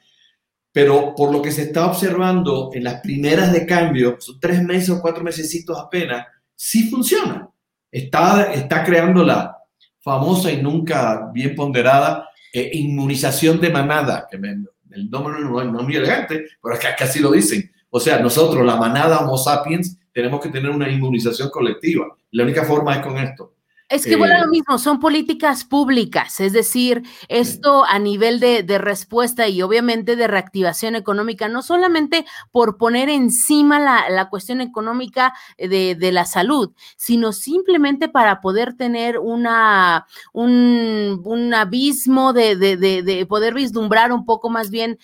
Pero por lo que se está observando en las primeras de cambio, son tres meses o cuatro meses apenas, sí funciona. Está, está creando la famosa y nunca bien ponderada eh, inmunización de manada, que el nombre no, es muy elegante, pero que casi lo dicen. O sea, nosotros, la manada Homo sapiens, tenemos que tener una inmunización colectiva. La única forma es con esto. Es que bueno, lo eh, mismo, son políticas públicas, es decir, esto a nivel de, respuesta y obviamente de reactivación económica, no solamente por poner encima la, cuestión económica de, la salud, sino simplemente para poder tener una, un, abismo de, poder vislumbrar un poco más bien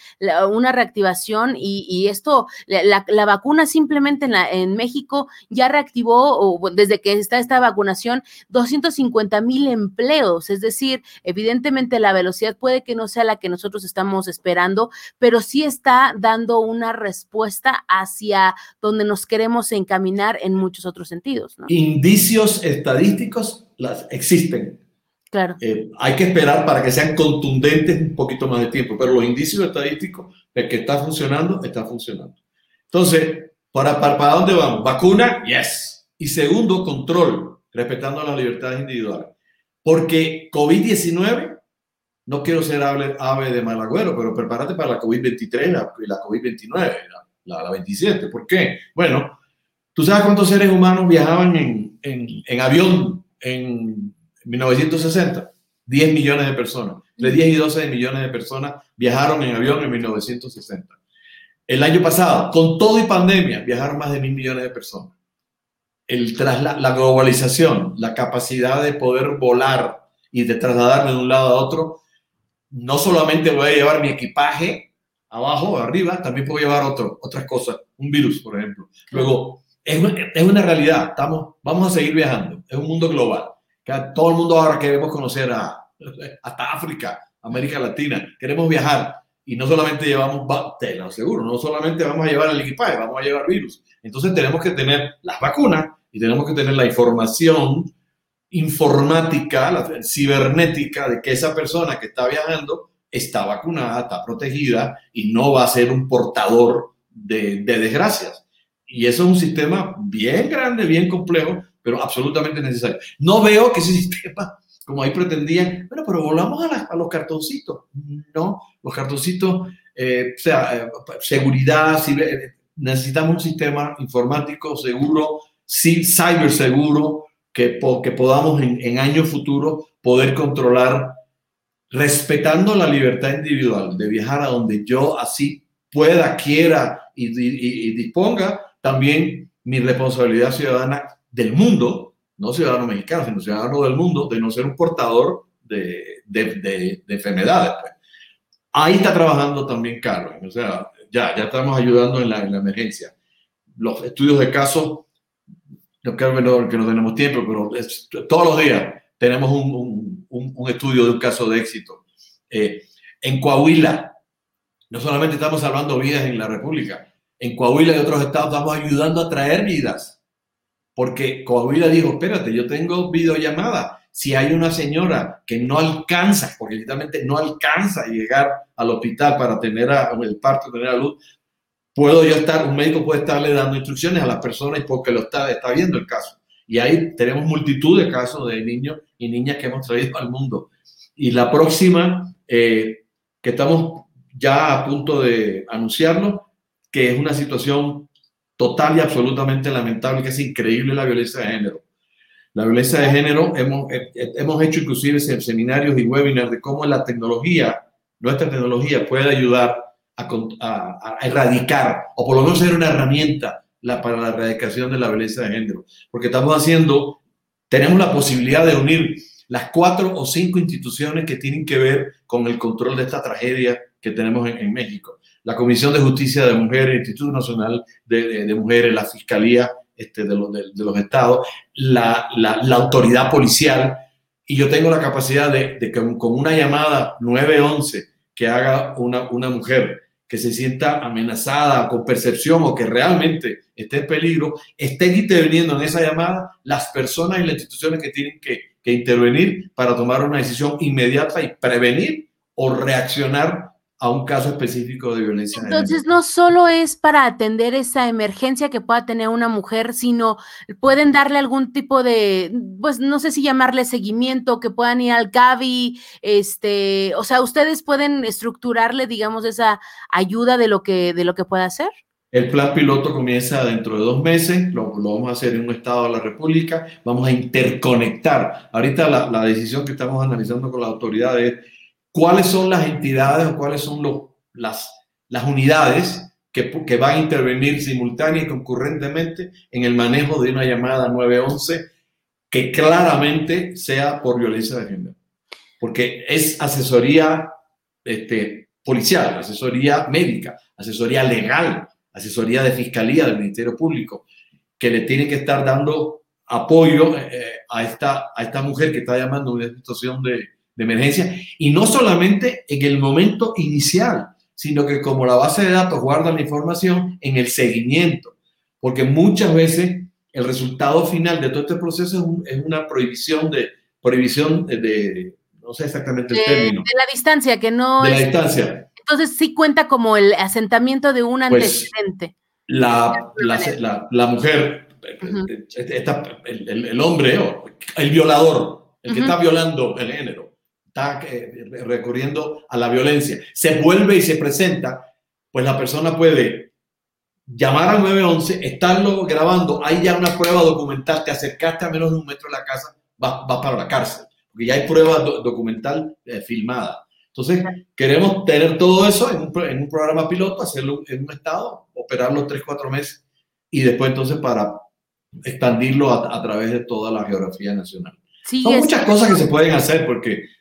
una reactivación y, esto, la, vacuna simplemente en, la, en México ya reactivó, o desde que está esta vacunación, 200 250 mil empleos, es decir, evidentemente la velocidad puede que no sea la que nosotros estamos esperando, pero sí está dando una respuesta hacia donde nos queremos encaminar en muchos otros sentidos. Indicios estadísticos las existen. Claro. Eh, hay que esperar para que sean contundentes un poquito más de tiempo, pero los indicios estadísticos de que está funcionando, está funcionando. Entonces, ¿para, para, para dónde vamos? ¿Vacuna? Yes. Y segundo, control respetando las libertades individuales. Porque COVID-19, no quiero ser ave, de malagüero, pero prepárate para la COVID-23 y la, COVID-29, la, la, 27. ¿Por qué? Bueno, ¿tú sabes cuántos seres humanos viajaban en, en, avión en 1960? 10 millones de personas. De 10 y 12 millones de personas viajaron en avión en 1960. El año pasado, con todo y pandemia, viajaron más de mil millones de personas el la globalización, la capacidad de poder volar y de trasladarme de un lado a otro, no solamente voy a llevar mi equipaje abajo o arriba, también puedo llevar otro, otras cosas, un virus, por ejemplo. Luego, es, es una realidad, estamos, vamos a seguir viajando, es un mundo global. Todo el mundo ahora queremos conocer a, hasta África, América Latina, queremos viajar y no solamente llevamos, te lo aseguro, no solamente vamos a llevar el equipaje, vamos a llevar virus. Entonces tenemos que tener las vacunas, y tenemos que tener la información informática, la cibernética de que esa persona que está viajando está vacunada, está protegida y no va a ser un portador de, desgracias. Y eso es un sistema bien grande, bien complejo, pero absolutamente necesario. No veo que ese sistema, como ahí pretendían, bueno, pero volvamos a, los cartoncitos. No, los cartoncitos, eh, o sea, eh, seguridad, necesitamos un sistema informático seguro, sí, cyber seguro, que, que podamos en, en años futuros poder controlar respetando la libertad individual de viajar a donde yo así pueda, quiera y, disponga, también mi responsabilidad ciudadana del mundo, no ciudadano mexicano, sino ciudadano del mundo, de no ser un portador de, de, enfermedades. Pues. Ahí está trabajando también Carlos, o sea, ya, ya estamos ayudando en la, en la emergencia. Los estudios de casos no creo que no, tenemos tiempo, pero todos los días tenemos un, un, estudio de un caso de éxito. Eh, en Coahuila, no solamente estamos salvando vidas en la República, en Coahuila y otros estados estamos ayudando a traer vidas. Porque Coahuila dijo, espérate, yo tengo videollamada. Si hay una señora que no alcanza, porque literalmente no alcanza a llegar al hospital para tener el parto, tener a luz, puedo yo estar, un médico puede estarle dando instrucciones a las personas porque lo está, está viendo el caso. Y ahí tenemos multitud de casos de niños y niñas que hemos traído al mundo. Y la próxima, eh, que estamos ya a punto de anunciarlo, que es una situación total y absolutamente lamentable, que es increíble la violencia de género. La violencia de género, hemos, eh, eh, hemos hecho inclusive seminarios y webinars de cómo la tecnología, nuestra tecnología puede ayudar a, erradicar, o por lo menos ser una herramienta la, para la erradicación de la violencia de género. Porque estamos haciendo, tenemos la posibilidad de unir las cuatro o cinco instituciones que tienen que ver con el control de esta tragedia que tenemos en, México. La Comisión de Justicia de Mujeres, el Instituto Nacional de, Mujeres, la Fiscalía este, de, los, de, los estados, la, la, la, autoridad policial, y yo tengo la capacidad de, que con una llamada 911 que haga una, una mujer que se sienta amenazada con percepción o que realmente esté en peligro, estén interviniendo en esa llamada las personas y las instituciones que tienen que, que intervenir para tomar una decisión inmediata y prevenir o reaccionar a un caso específico de violencia. Entonces, no solo es para atender esa emergencia que pueda tener una mujer, sino pueden darle algún tipo de, pues no sé si llamarle seguimiento, que puedan ir al CAVI, este, o sea, ustedes pueden estructurarle, digamos, esa ayuda de lo que, de lo que pueda hacer. El plan piloto comienza dentro de dos meses, lo, vamos a hacer en un estado de la República, vamos a interconectar. Ahorita la, la decisión que estamos analizando con la autoridad es cuáles son las entidades o cuáles son los, las, las unidades que, que, van a intervenir simultánea y concurrentemente en el manejo de una llamada 911 que claramente sea por violencia de género. Porque es asesoría este, policial, asesoría médica, asesoría legal, asesoría de fiscalía del Ministerio Público, que le tiene que estar dando apoyo eh, a, esta, a esta mujer que está llamando una situación de, de emergencia y no solamente en el momento inicial, sino que como la base de datos guarda la información en el seguimiento, porque muchas veces el resultado final de todo este proceso es, una prohibición de prohibición de, no sé exactamente el término. De la distancia, que no de la distancia. Entonces sí cuenta como el asentamiento de un pues, antecedente. la, la, la, mujer, el, hombre, el violador, el que está violando el género, está eh, recurriendo a la violencia, se vuelve y se presenta, pues la persona puede llamar al 911, estarlo grabando, hay ya una prueba documental, te acercaste a menos de un metro de la casa, vas, para la cárcel, porque ya hay prueba documental eh, filmada. Entonces, queremos tener todo eso en un, programa piloto, hacerlo en un estado, operarlo tres, cuatro meses y después entonces para expandirlo a, través de toda la geografía nacional. Son muchas cosas que se pueden hacer porque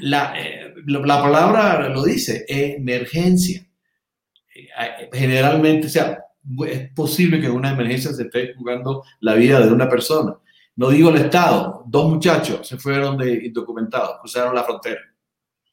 la, eh, la, palabra lo dice, emergencia. Eh, generalmente, o sea, es posible que una emergencia se esté jugando la vida de una persona. No digo el Estado, dos muchachos se fueron de indocumentados, cruzaron la frontera,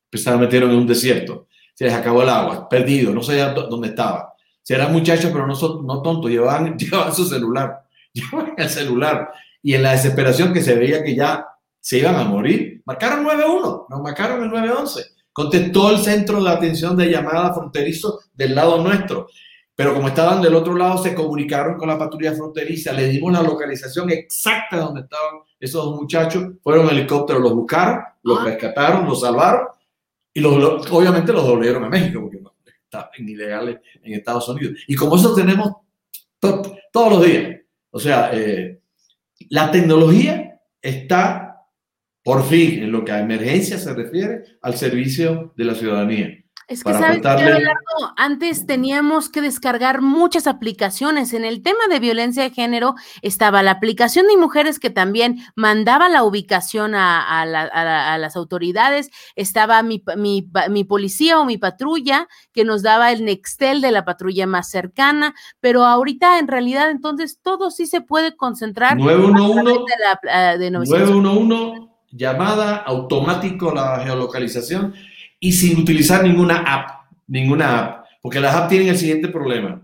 empezaron a metieron en un desierto, se les acabó el agua, perdido, no sabían dónde estaba. Si eran muchachos, pero no, son, no tontos, llevaban, llevaban su celular, llevaban el celular. Y en la desesperación que se veía que ya se iban a morir. Marcaron 9-1, nos marcaron el 9-11. Contestó el centro de atención de llamada fronterizo del lado nuestro. Pero como estaban del otro lado, se comunicaron con la patrulla fronteriza, le dimos la localización exacta de donde estaban esos dos muchachos, fueron helicópteros, los buscaron, los rescataron, los salvaron y los, obviamente los devolvieron a México porque estaban ilegales en Estados Unidos. Y como eso tenemos todos los días. O sea, eh, la tecnología está por fin, en lo que a emergencia se refiere, al servicio de la ciudadanía. Es que, ¿sabes Antes teníamos que descargar muchas aplicaciones. En el tema de violencia de género estaba la aplicación de mujeres que también mandaba la ubicación a, las autoridades. Estaba mi, policía o mi patrulla que nos daba el Nextel de la patrulla más cercana. Pero ahorita, en realidad, entonces todo sí se puede concentrar. 911. De, de 911 llamada automático la geolocalización y sin utilizar ninguna app, ninguna app, porque las apps tienen el siguiente problema.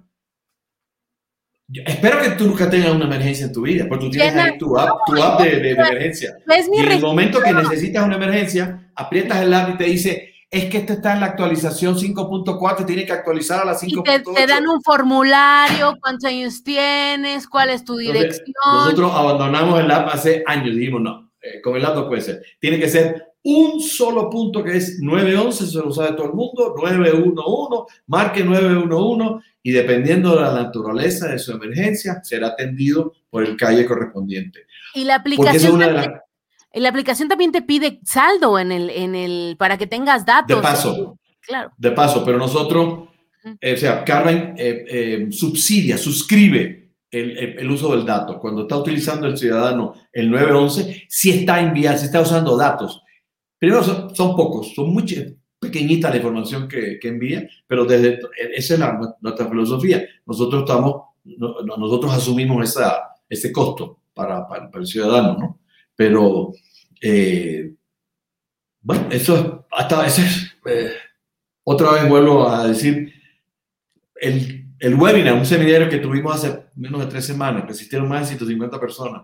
espero que tú nunca tengas una emergencia en tu vida, porque tú tienes ahí tu app, tu app de, emergencia. y en el momento que necesitas una emergencia, aprietas el app y te dice, es que este está en la actualización 5.4, tiene que actualizar a la 5.8. Te, dan un formulario, cuántos años tienes, cuál es tu dirección. nosotros abandonamos el app hace años, dijimos no, eh, con el dato puede ser. Tiene que ser un solo punto que es 911, se lo sabe todo el mundo, 911, marque 911 y dependiendo de la naturaleza de su emergencia, será atendido por el calle correspondiente. Y la aplicación, también, la aplicación también te pide saldo en el, en el, para que tengas datos. De paso, claro. De paso, pero nosotros, eh, o sea, Carmen eh, eh, subsidia, suscribe el, uso del dato. Cuando está utilizando el ciudadano el 911, si está enviando, si está usando datos Primero, son, pocos, son muy pequeñita la información que, que, envía, pero desde esa es nuestra filosofía. Nosotros estamos, nosotros asumimos esa, ese costo para, para, el ciudadano, ¿no? Pero, eh, bueno, eso hasta ese, eh, otra vez vuelvo a decir, el, el webinar, un seminario que tuvimos hace menos de tres semanas, que asistieron más de 150 personas,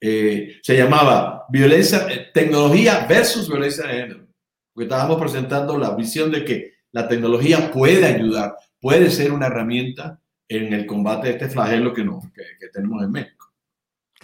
eh, se llamaba violencia, eh, tecnología versus violencia de género, porque estábamos presentando la visión de que la tecnología puede ayudar, puede ser una herramienta en el combate de este flagelo que, no, que tenemos en México.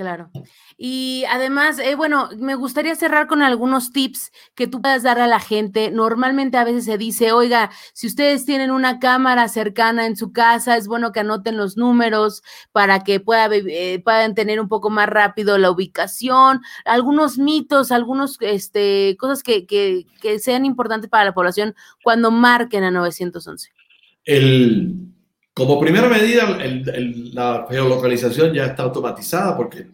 Claro. Y además, eh, bueno, me gustaría cerrar con algunos tips que tú puedas dar a la gente. Normalmente a veces se dice, oiga, si ustedes tienen una cámara cercana en su casa, es bueno que anoten los números para que eh, puedan tener un poco más rápido la ubicación. Algunos mitos, algunos este, cosas que, que, que sean importantes para la población cuando marquen a 911. El, como primera medida, la geolocalización ya está automatizada porque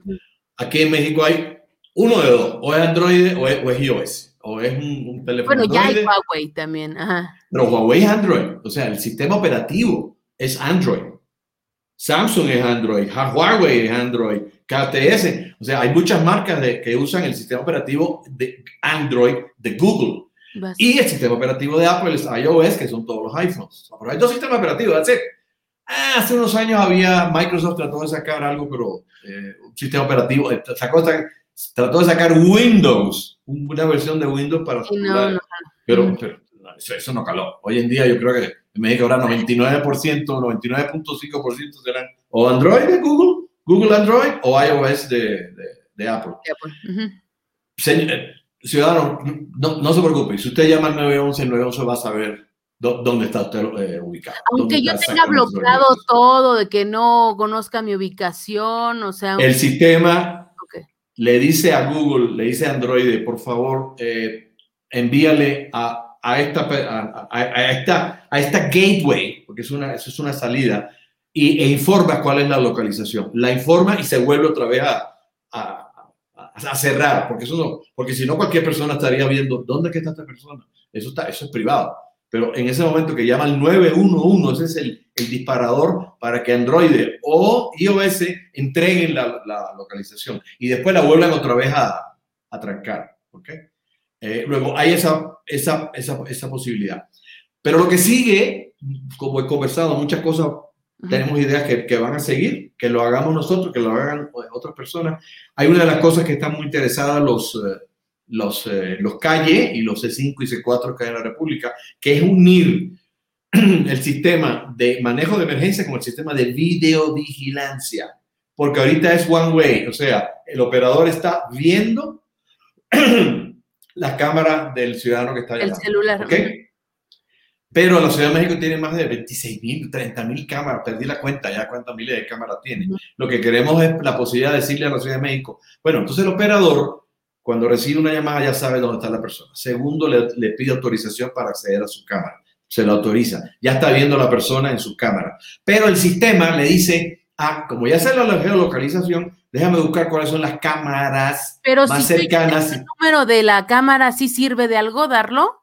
aquí en México hay uno de dos, o es Android o es, iOS, o es un, teléfono. Bueno, ya hay Huawei también. Ajá. Pero Huawei es Android, o sea, el sistema operativo es Android. Samsung es Android, Huawei es Android, KTS, o sea, hay muchas marcas de, que usan el sistema operativo de Android de Google. Y el sistema operativo de Apple es iOS, que son todos los iPhones. Pero hay dos sistemas operativos, that's it. Ah, hace unos años había, Microsoft trató de sacar algo, pero eh, un sistema operativo, eh, sacó, trató de sacar Windows, una versión de Windows para no, Pero, eso, no caló. Hoy en día yo creo que en México ahora 99%, 99.5% serán o Android de Google, Google Android o iOS de, de, Apple. Eh, ciudadano, no, no, se preocupe, si usted llama al 911, el 911 va a saber ¿Dónde está usted eh, ubicado? Aunque yo tenga bloqueado todo, de que no conozca mi ubicación, o sea... El sistema le dice a Google, le dice a Android, por favor, eh, envíale a, a esta, a, esta, a esta gateway, porque es una, eso es una salida, y, e informa cuál es la localización. La informa y se vuelve otra vez a, a cerrar, porque, eso no, porque si no cualquier persona estaría viendo dónde está esta persona. Eso, está, eso es privado. Pero en ese momento que llama el 911, ese es el, el disparador para que Android o iOS entreguen la, la, localización y después la vuelvan otra vez a, a trancar. ¿okay? Eh, luego hay esa, esa, esa, esa, posibilidad. Pero lo que sigue, como he conversado, muchas cosas, tenemos ideas que, que, van a seguir, que lo hagamos nosotros, que lo hagan otras personas. Hay una de las cosas que están muy interesadas los... Los, eh, los calle y los C5 y C4 que hay en la República, que es unir el sistema de manejo de emergencia con el sistema de videovigilancia, porque ahorita es one way, o sea, el operador está viendo la cámara del ciudadano que está allá. El celular. Pero la Ciudad de México tiene más de 26 mil, 30 mil cámaras, perdí la cuenta ya cuántas miles de cámaras tiene. Lo que queremos es la posibilidad de decirle a la Ciudad de México, bueno, entonces el operador cuando recibe una llamada ya sabe dónde está la persona. Segundo, le, pide autorización para acceder a su cámara. Se lo autoriza. Ya está viendo la persona en su cámara. Pero el sistema le dice, ah, como ya sé la geolocalización, déjame buscar cuáles son las cámaras Pero más si cercanas. ¿El número de la cámara sí sirve de algo darlo?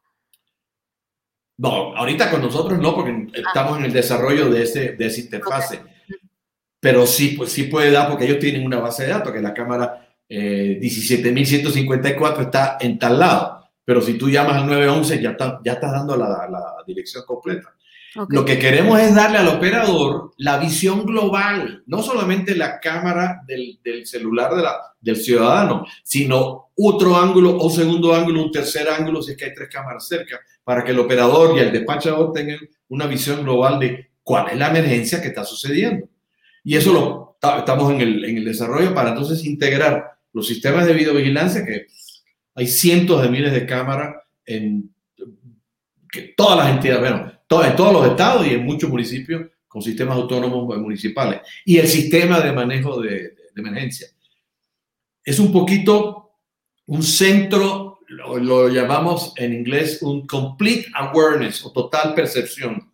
No, ahorita con nosotros no, porque ah. estamos en el desarrollo de, ese, de esa interfase. Pero sí, pues sí puede dar, porque ellos tienen una base de datos, que la cámara eh, 17.154 está en tal lado, pero si tú llamas al 911 ya, está, ya estás dando la, la dirección completa. Lo que queremos es darle al operador la visión global, no solamente la cámara del, del celular de la, del ciudadano, sino otro ángulo o segundo ángulo, un tercer ángulo, si es que hay tres cámaras cerca, para que el operador y el despachador tengan una visión global de cuál es la emergencia que está sucediendo. Y eso lo estamos en el, en el desarrollo para entonces integrar los sistemas de videovigilancia que Hay cientos de miles de cámaras en que todas las entidades, bueno, en todos los estados y en muchos municipios con sistemas autónomos municipales. Y el sistema de manejo de, de emergencia. Es un poquito un centro, lo, llamamos en inglés un complete awareness o total percepción.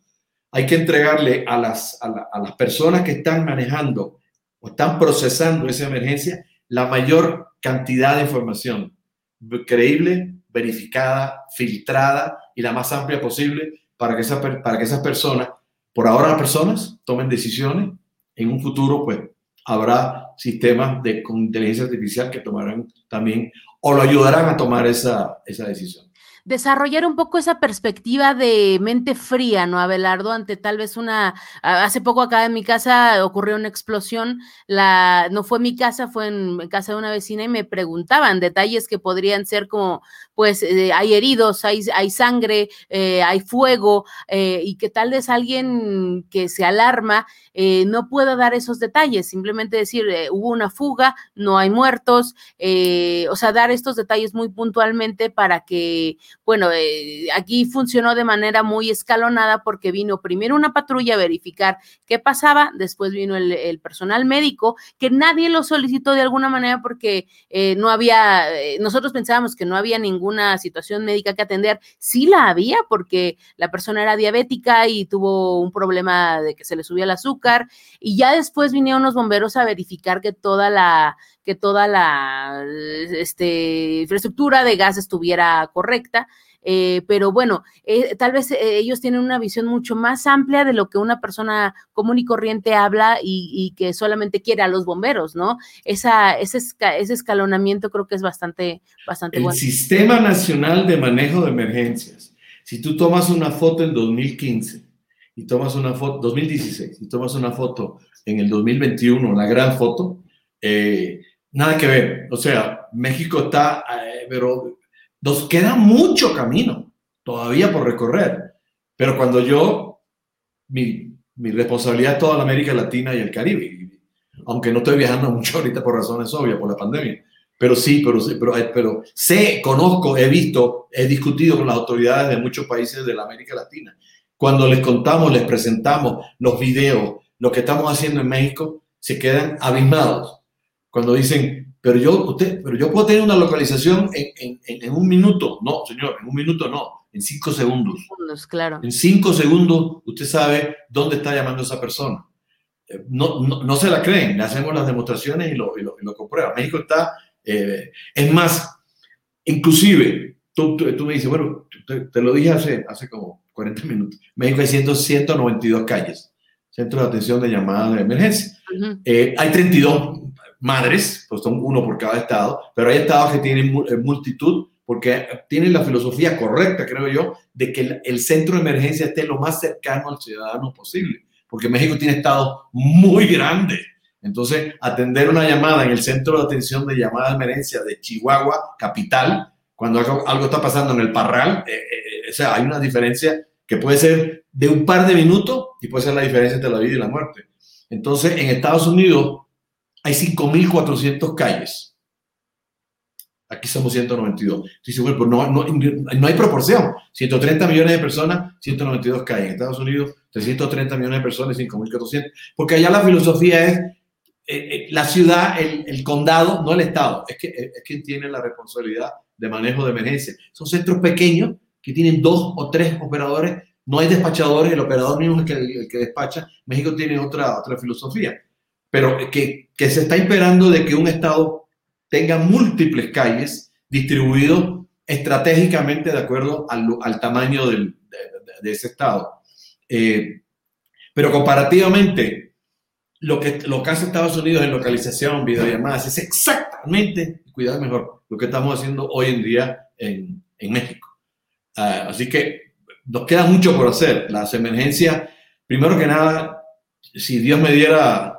Hay que entregarle a las, a, las personas que están manejando o están procesando esa emergencia la mayor cantidad de información creíble, verificada, filtrada y la más amplia posible para que, esa, para que esas personas, por ahora las personas, tomen decisiones. En un futuro, pues, habrá sistemas de, inteligencia artificial que tomarán también o lo ayudarán a tomar esa, esa decisión desarrollar un poco esa perspectiva de mente fría, ¿no, Abelardo? Ante tal vez una, hace poco acá en mi casa ocurrió una explosión, la, no fue mi casa, fue en, casa de una vecina y me preguntaban detalles que podrían ser como, pues eh, hay heridos, hay, hay sangre, eh, hay fuego, eh, y que tal vez alguien que se alarma no pueda dar esos detalles, simplemente decir, hubo una fuga, no hay muertos, o sea, dar estos detalles muy puntualmente para que bueno, eh, aquí funcionó de manera muy escalonada porque vino primero una patrulla a verificar qué pasaba, después vino el, personal médico, que nadie lo solicitó de alguna manera porque eh, no había, eh, nosotros pensábamos que no había ninguna situación médica que atender, sí la había porque la persona era diabética y tuvo un problema de que se le subía el azúcar y ya después vinieron los bomberos a verificar que toda la que toda la este, infraestructura de gas estuviera correcta. Eh, pero bueno, eh, tal vez eh, ellos tienen una visión mucho más amplia de lo que una persona común y corriente habla y, que solamente quiere a los bomberos, ¿no? Esa, ese, ese escalonamiento creo que es bastante, bastante bueno. El Sistema Nacional de Manejo de Emergencias. Si tú tomas una foto en 2015 y tomas una foto, 2016, y tomas una foto en el 2021, la gran foto, eh, Nada que ver. O sea, México está, eh, pero nos queda mucho camino todavía por recorrer. Pero cuando yo, mi, mi responsabilidad es toda la América Latina y el Caribe, aunque no estoy viajando mucho ahorita por razones obvias, por la pandemia. Pero sí, pero, pero, eh, pero sé, conozco, he visto, he discutido con las autoridades de muchos países de la América Latina. Cuando les contamos, les presentamos los videos, lo que estamos haciendo en México, se quedan abismados cuando dicen, pero yo, usted, pero yo puedo tener una localización en, en, en, un minuto. No, señor, en un minuto no, en cinco segundos. Claro. En cinco segundos usted sabe dónde está llamando esa persona. Eh, no, no, no se la creen, le hacemos las demostraciones y lo, y lo, y lo. México está, eh, es más, inclusive, tú, tú, me dices, bueno, te, te, lo dije hace, hace como 40 minutos, México hay 192 calles, centros de atención de llamadas de emergencia. eh, hay 32 madres, pues son uno por cada estado, pero hay estados que tienen eh, multitud porque tienen la filosofía correcta, creo yo, de que el, centro de emergencia esté lo más cercano al ciudadano posible, porque México tiene estados muy grandes. Entonces, atender una llamada en el centro de atención de llamada de emergencia de Chihuahua, capital, cuando algo, está pasando en el Parral, eh, eh, o sea, hay una diferencia que puede ser de un par de minutos y puede ser la diferencia entre la vida y la muerte. Entonces, en Estados Unidos, hay 5.400 calles. Aquí somos 192. Dice, bueno, pues no, hay proporción. 130 millones de personas, 192 calles. En Estados Unidos, 330 millones de personas, 5.400. Porque allá la filosofía es eh, eh, la ciudad, el, el, condado, no el estado. Es, que, es quien tiene la responsabilidad de manejo de emergencia. Son centros pequeños que tienen dos o tres operadores. No hay despachadores, el operador mismo es el que, el que despacha. México tiene otra, otra filosofía pero que, que se está esperando de que un Estado tenga múltiples calles distribuidos estratégicamente de acuerdo al, al tamaño del, de, de, ese Estado. Eh, pero comparativamente, lo que, lo que hace Estados Unidos en localización, videollamadas, es exactamente, cuidado mejor, lo que estamos haciendo hoy en día en, en México. Uh, así que nos queda mucho por hacer. Las emergencias, primero que nada, si Dios me diera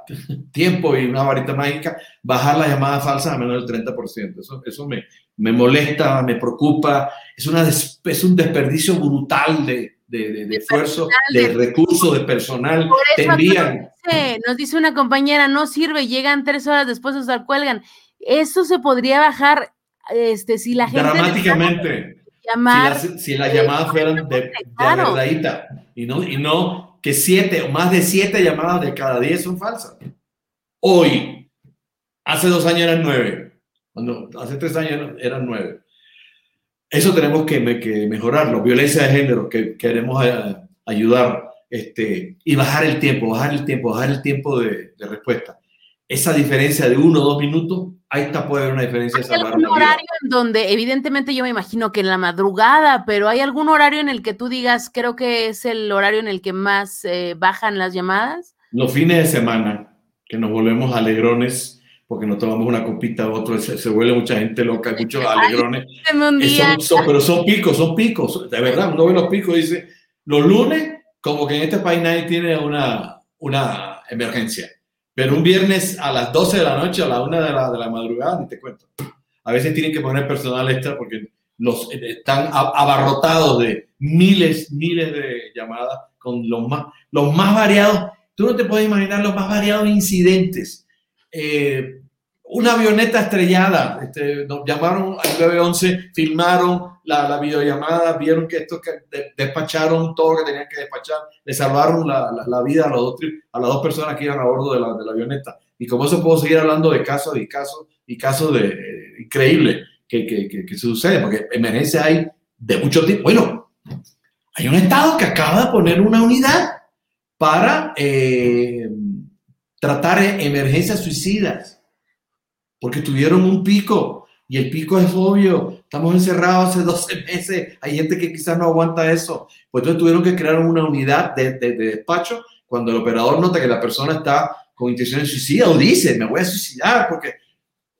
tiempo y una varita mágica, bajar las llamadas falsas a menos del 30%. Eso, eso me, me molesta, me preocupa. Es, una es un desperdicio brutal de, de, de, esfuerzo, de, recursos, de personal. Te envían. Nos dice una compañera, no sirve, llegan tres horas después, o sea, cuelgan. Eso se podría bajar este, si la gente... Dramáticamente. Llamar, si, las, si llamadas fueran de, verdadita y no, y no que siete o más de siete llamadas de cada diez son falsas. Hoy, hace dos años eran nueve, cuando hace tres años eran nueve. Eso tenemos que, que mejorarlo. Violencia de género, que queremos eh, ayudar este, y bajar el tiempo, bajar el tiempo, bajar el tiempo de, de respuesta. Esa diferencia de uno o dos minutos, ahí está puede haber una diferencia. ¿Hay algún horario en donde, evidentemente yo me imagino que en la madrugada, pero hay algún horario en el que tú digas, creo que es el horario en el que más eh, bajan las llamadas? Los fines de semana, que nos volvemos alegrones porque nos tomamos una copita u otro, se, se, vuelve mucha gente loca, muchos alegrones. Son, son, pero son picos, son picos, de verdad, uno ve los picos y dice, los lunes, como que en este país nadie tiene una, una emergencia, pero un viernes a las 12 de la noche, a la 1 de la, de la madrugada, ni te cuento. A veces tienen que poner personal extra porque los, están abarrotados de miles, miles de llamadas con los más, los más variados. Tú no te puedes imaginar los más variados incidentes. Eh, una avioneta estrellada, este, nos llamaron al 911, filmaron la, la, videollamada, vieron que esto que despacharon todo lo que tenían que despachar, le salvaron la, vida a, las dos personas que iban a bordo de la, de avioneta. Y como eso puedo seguir hablando de casos y casos y casos de, eh, increíbles que, que, que, que sucede, porque emergencia hay de mucho tipo. Bueno, hay un estado que acaba de poner una unidad para eh, tratar emergencias suicidas porque tuvieron un pico y el pico es obvio. Estamos encerrados hace 12 meses. Hay gente que quizás no aguanta eso. Pues entonces tuvieron que crear una unidad de, de, de despacho cuando el operador nota que la persona está con intención de suicida o dice, me voy a suicidar porque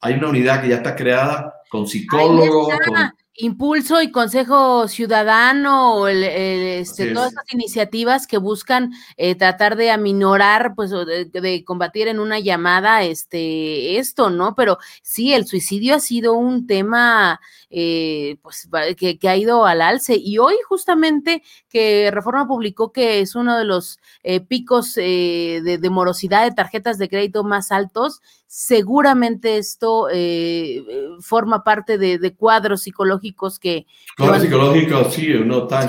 hay una unidad que ya está creada con psicólogos, con, Impulso y Consejo Ciudadano, el, el, este, todas estas iniciativas que buscan eh, tratar de aminorar, pues, de, de, combatir en una llamada, este, esto, ¿no? Pero sí, el suicidio ha sido un tema, eh, pues, que, que, ha ido al alce. Y hoy, justamente, que Reforma publicó que es uno de los eh, picos eh, de, de, morosidad de tarjetas de crédito más altos, seguramente esto eh, forma parte de, de cuadros psicológicos que... Cuadros psicológicos, sí, uno está,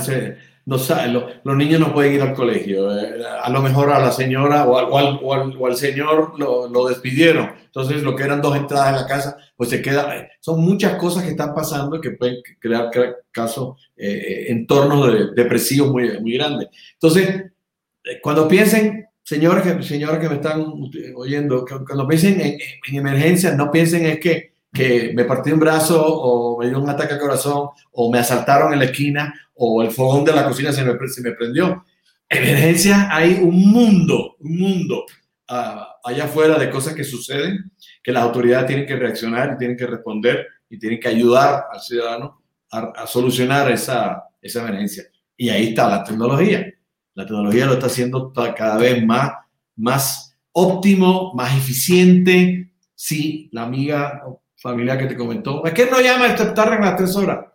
no sabe, lo, los niños no pueden ir al colegio, eh, a lo mejor a la señora o al, o al, o al, o al señor lo, lo, despidieron, entonces lo que eran dos entradas en la casa, pues se queda, eh, son muchas cosas que están pasando que pueden crear, crear casos, eh, entornos de, depresivos muy, muy grandes. Entonces, cuando piensen, señores que, que me están oyendo, cuando piensen en, en emergencias, no piensen es que que me partí un brazo o me dio un ataque al corazón o me asaltaron en la esquina o el fogón de la cocina se me, se me prendió. Emergencia, hay un mundo, un mundo uh, allá afuera de cosas que suceden que las autoridades tienen que reaccionar y tienen que responder y tienen que ayudar al ciudadano a, a solucionar esa, esa emergencia. Y ahí está la tecnología. La tecnología lo está haciendo cada vez más, más óptimo, más eficiente. Sí, la amiga familia que te comentó, ¿a qué no llama? Tardan las tres horas.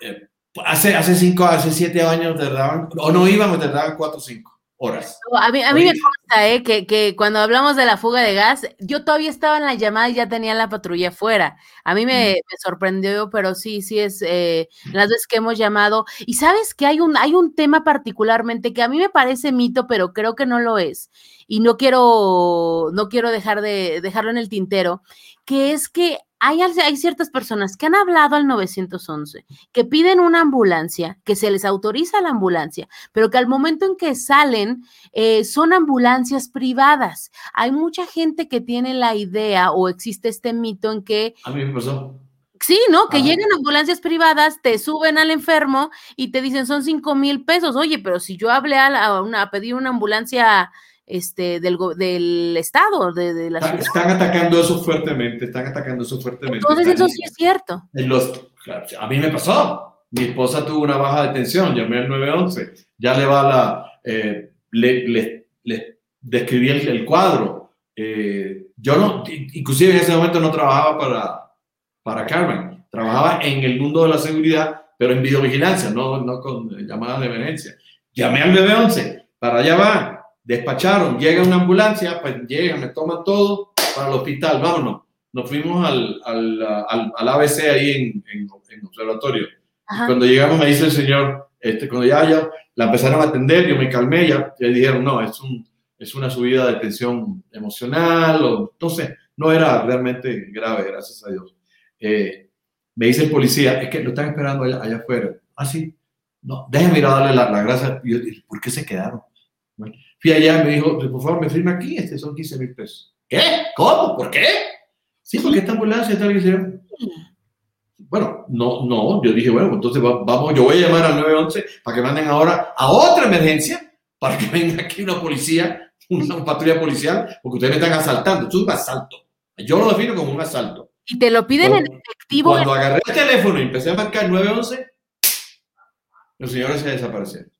Eh, hace, hace cinco, hace siete años tardaban, o no iban o tardaban cuatro o cinco horas. A mí, a mí me eh, que, que, cuando hablamos de la fuga de gas, yo todavía estaba en la llamada y ya tenía la patrulla afuera. A mí me, mm. me sorprendió, pero sí, sí es eh, las veces que hemos llamado. Y sabes que hay un, hay un tema particularmente que a mí me parece mito, pero creo que no lo es. Y no quiero, no quiero dejar de dejarlo en el tintero, que es que hay, hay, ciertas personas que han hablado al 911, que piden una ambulancia, que se les autoriza la ambulancia, pero que al momento en que salen eh, son ambulancias privadas. Hay mucha gente que tiene la idea o existe este mito en que... A mí me pasó. Sí, ¿no? Que llegan ambulancias privadas, te suben al enfermo y te dicen son cinco mil pesos. Oye, pero si yo hablé a, a, una, a pedir una ambulancia este, del, del Estado, de, de la están, ciudad. Están atacando eso fuertemente, están atacando eso fuertemente. Entonces eso sí es cierto. Los, a mí me pasó. Mi esposa tuvo una baja de tensión, llamé al 911, ya le va la, eh, le, le, le, describí el, el cuadro. Eh, yo no, inclusive en ese momento no trabajaba para, para Carmen, trabajaba en el mundo de la seguridad, pero en videovigilancia, no, no con llamadas de emergencia. Llamé al 911, para allá va, despacharon, llega una ambulancia, pues llegan, me toman todo para el hospital, vámonos. nos fuimos al, al, al, ABC ahí en, en, en observatorio. Cuando llegamos me dice el señor, este, cuando ya, ya la empezaron a atender, yo me calmé, ya, ya dijeron, no, es, un, es una subida de tensión emocional, o, entonces no era realmente grave, gracias a Dios. Eh, me dice el policía, es que lo están esperando allá, allá afuera. Ah, sí, no, déjeme ir a darle las la gracias. Y yo dije, ¿por qué se quedaron? fui allá, me dijo, por favor, me firma aquí, este son 15 mil pesos. ¿Qué? ¿Cómo? ¿Por qué? Sí, porque esta ambulancia está bien. Bueno, no, no, yo dije, bueno, entonces vamos, yo voy a llamar al 911 para que manden ahora a otra emergencia, para que venga aquí una policía, una patrulla policial, porque ustedes me están asaltando. Esto es un asalto. Yo lo defino como un asalto. Y te lo piden en efectivo. Cuando agarré el teléfono y empecé a marcar 911, los señores se desaparecieron.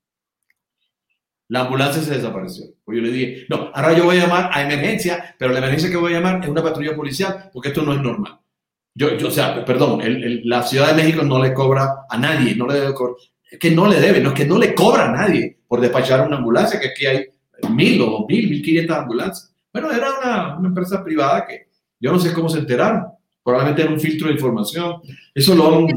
La ambulancia se desapareció. Pues yo le dije, no, ahora yo voy a llamar a emergencia, pero la emergencia que voy a llamar es una patrulla policial, porque esto no es normal. Yo, yo o sea, perdón, la Ciudad de México no le cobra a nadie, no le debe cobrar, es que no le debe, no es que no le cobra a nadie por despachar una ambulancia, que aquí hay mil o mil, mil quinientas ambulancias. Bueno, era una, una, empresa privada que yo no sé cómo se enteraron. Probablemente era un filtro de información. Eso lo han,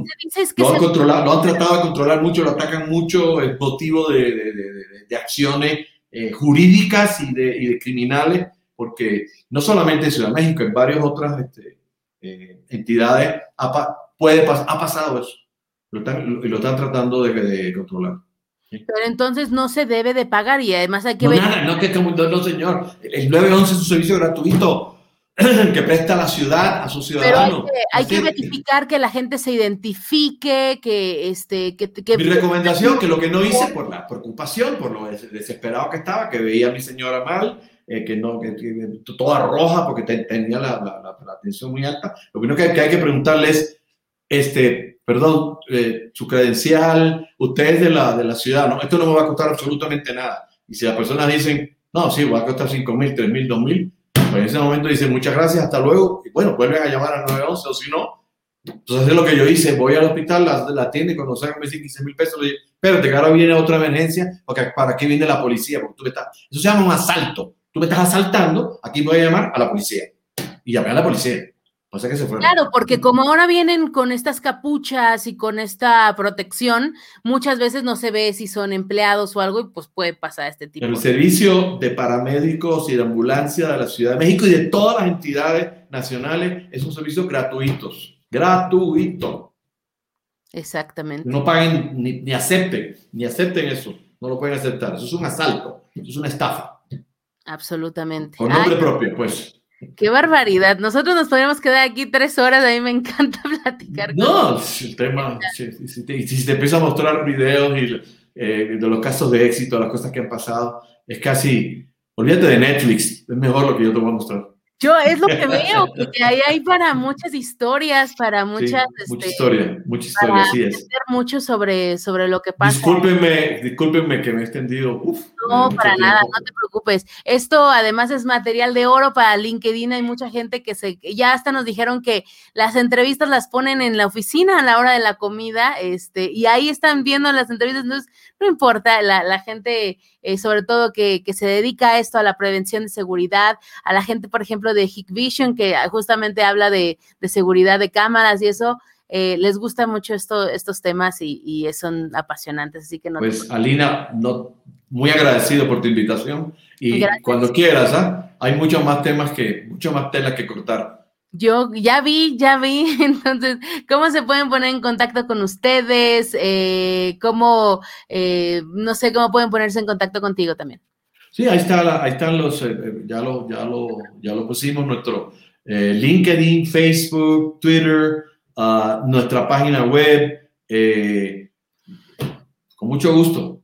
lo han controlado, lo han tratado de controlar mucho, lo atacan mucho, es motivo de, de, de, de acciones eh, jurídicas y, y de, criminales, porque no solamente en Ciudad de México, en varias otras este, eh, entidades ha, puede, ha pasado eso. Lo están, lo están tratando de, controlar. Pero entonces no se debe de pagar y además hay que no, ver... Nada, no, que, no, no, señor. El 911 es un servicio gratuito que presta la ciudad a sus ciudadanos. Pero hay que, hay que verificar que la gente se identifique, que este, que, que, mi recomendación, que lo que no hice por la preocupación, por lo desesperado que estaba, que veía a mi señora mal, eh, que no, que, toda roja porque tenía la, la, la, tensión muy alta. Lo primero que, que hay que preguntarle es, este, perdón, eh, su credencial, usted es de la, de la ciudad, ¿no? Esto no me va a costar absolutamente nada. Y si las personas dicen, no, sí, va a costar 5 mil, 3 mil, 2 mil, pues en ese momento dicen muchas gracias, hasta luego, y bueno, vuelven a llamar al 911 o si no. Entonces es lo que yo hice, voy al hospital, la, la atiende, cuando salgan me dicen 15 mil pesos, le digo, espérate que ahora viene otra emergencia, porque para qué viene la policía, porque tú me estás, eso se llama un asalto, tú me estás asaltando, aquí voy a llamar a la policía. Y llamé a la policía. O sea que se fueron. Claro, porque como ahora vienen con estas capuchas y con esta protección, muchas veces no se ve si son empleados o algo y pues puede pasar este tipo. El servicio de paramédicos y de ambulancia de la Ciudad de México y de todas las entidades nacionales es un servicio gratuito. Gratuito. Exactamente. No paguen ni, ni acepten, ni acepten eso. No lo pueden aceptar. Eso es un asalto, eso es una estafa. Absolutamente. Con nombre Ay, propio, pues. Qué barbaridad. Nosotros nos podríamos quedar aquí tres horas. A mí me encanta platicar. No, el tema, si, si, te, si te empiezo a mostrar videos y, eh, de los casos de éxito, las cosas que han pasado, es casi, olvídate de Netflix, es mejor lo que yo te voy a mostrar. Yo es lo que veo, porque ahí hay para muchas historias, para muchas... Sí, mucha este, historia, mucha historia, sí es. mucho sobre, sobre lo que pasa. Discúlpenme, discúlpenme que me he extendido. Uf, no, para tiempo. nada, no te preocupes. Esto además es material de oro para LinkedIn. Hay mucha gente que se, ya hasta nos dijeron que las entrevistas las ponen en la oficina a la hora de la comida, este, y ahí están viendo las entrevistas. Entonces, no importa, la, la gente, eh, sobre todo que, que se dedica a esto, a la prevención de seguridad, a la gente, por ejemplo, de Hikvision, que justamente habla de, de, seguridad de cámaras y eso, eh, les gusta mucho esto, estos temas y, y, son apasionantes, así que no. Pues Alina, no, muy agradecido por tu invitación y Gracias. cuando quieras, ¿ah? hay muchos más temas que, mucho más tela que cortar. Yo ya vi, ya vi. Entonces, ¿cómo se pueden poner en contacto con ustedes? Eh, ¿Cómo, eh, no sé, cómo pueden ponerse en contacto contigo también? Sí, ahí, está la, ahí están los, eh, ya, lo, ya, lo, ya lo pusimos, nuestro eh, LinkedIn, Facebook, Twitter, uh, nuestra página web, eh, con mucho gusto.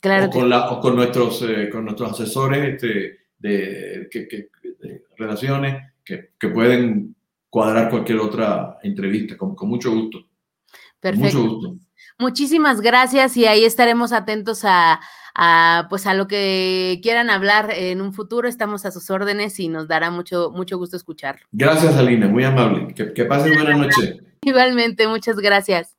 Claro. O con, la, o con, nuestros, eh, con nuestros asesores este, de, que, que, de relaciones que, que, pueden cuadrar cualquier otra entrevista, con, con mucho gusto. Perfecto. Mucho gusto. Muchísimas gracias y ahí estaremos atentos a, a, pues a lo que quieran hablar en un futuro. Estamos a sus órdenes y nos dará mucho, mucho gusto escuchar. Gracias, Alina, muy amable. Que, que pasen buena noche. Igualmente, muchas gracias.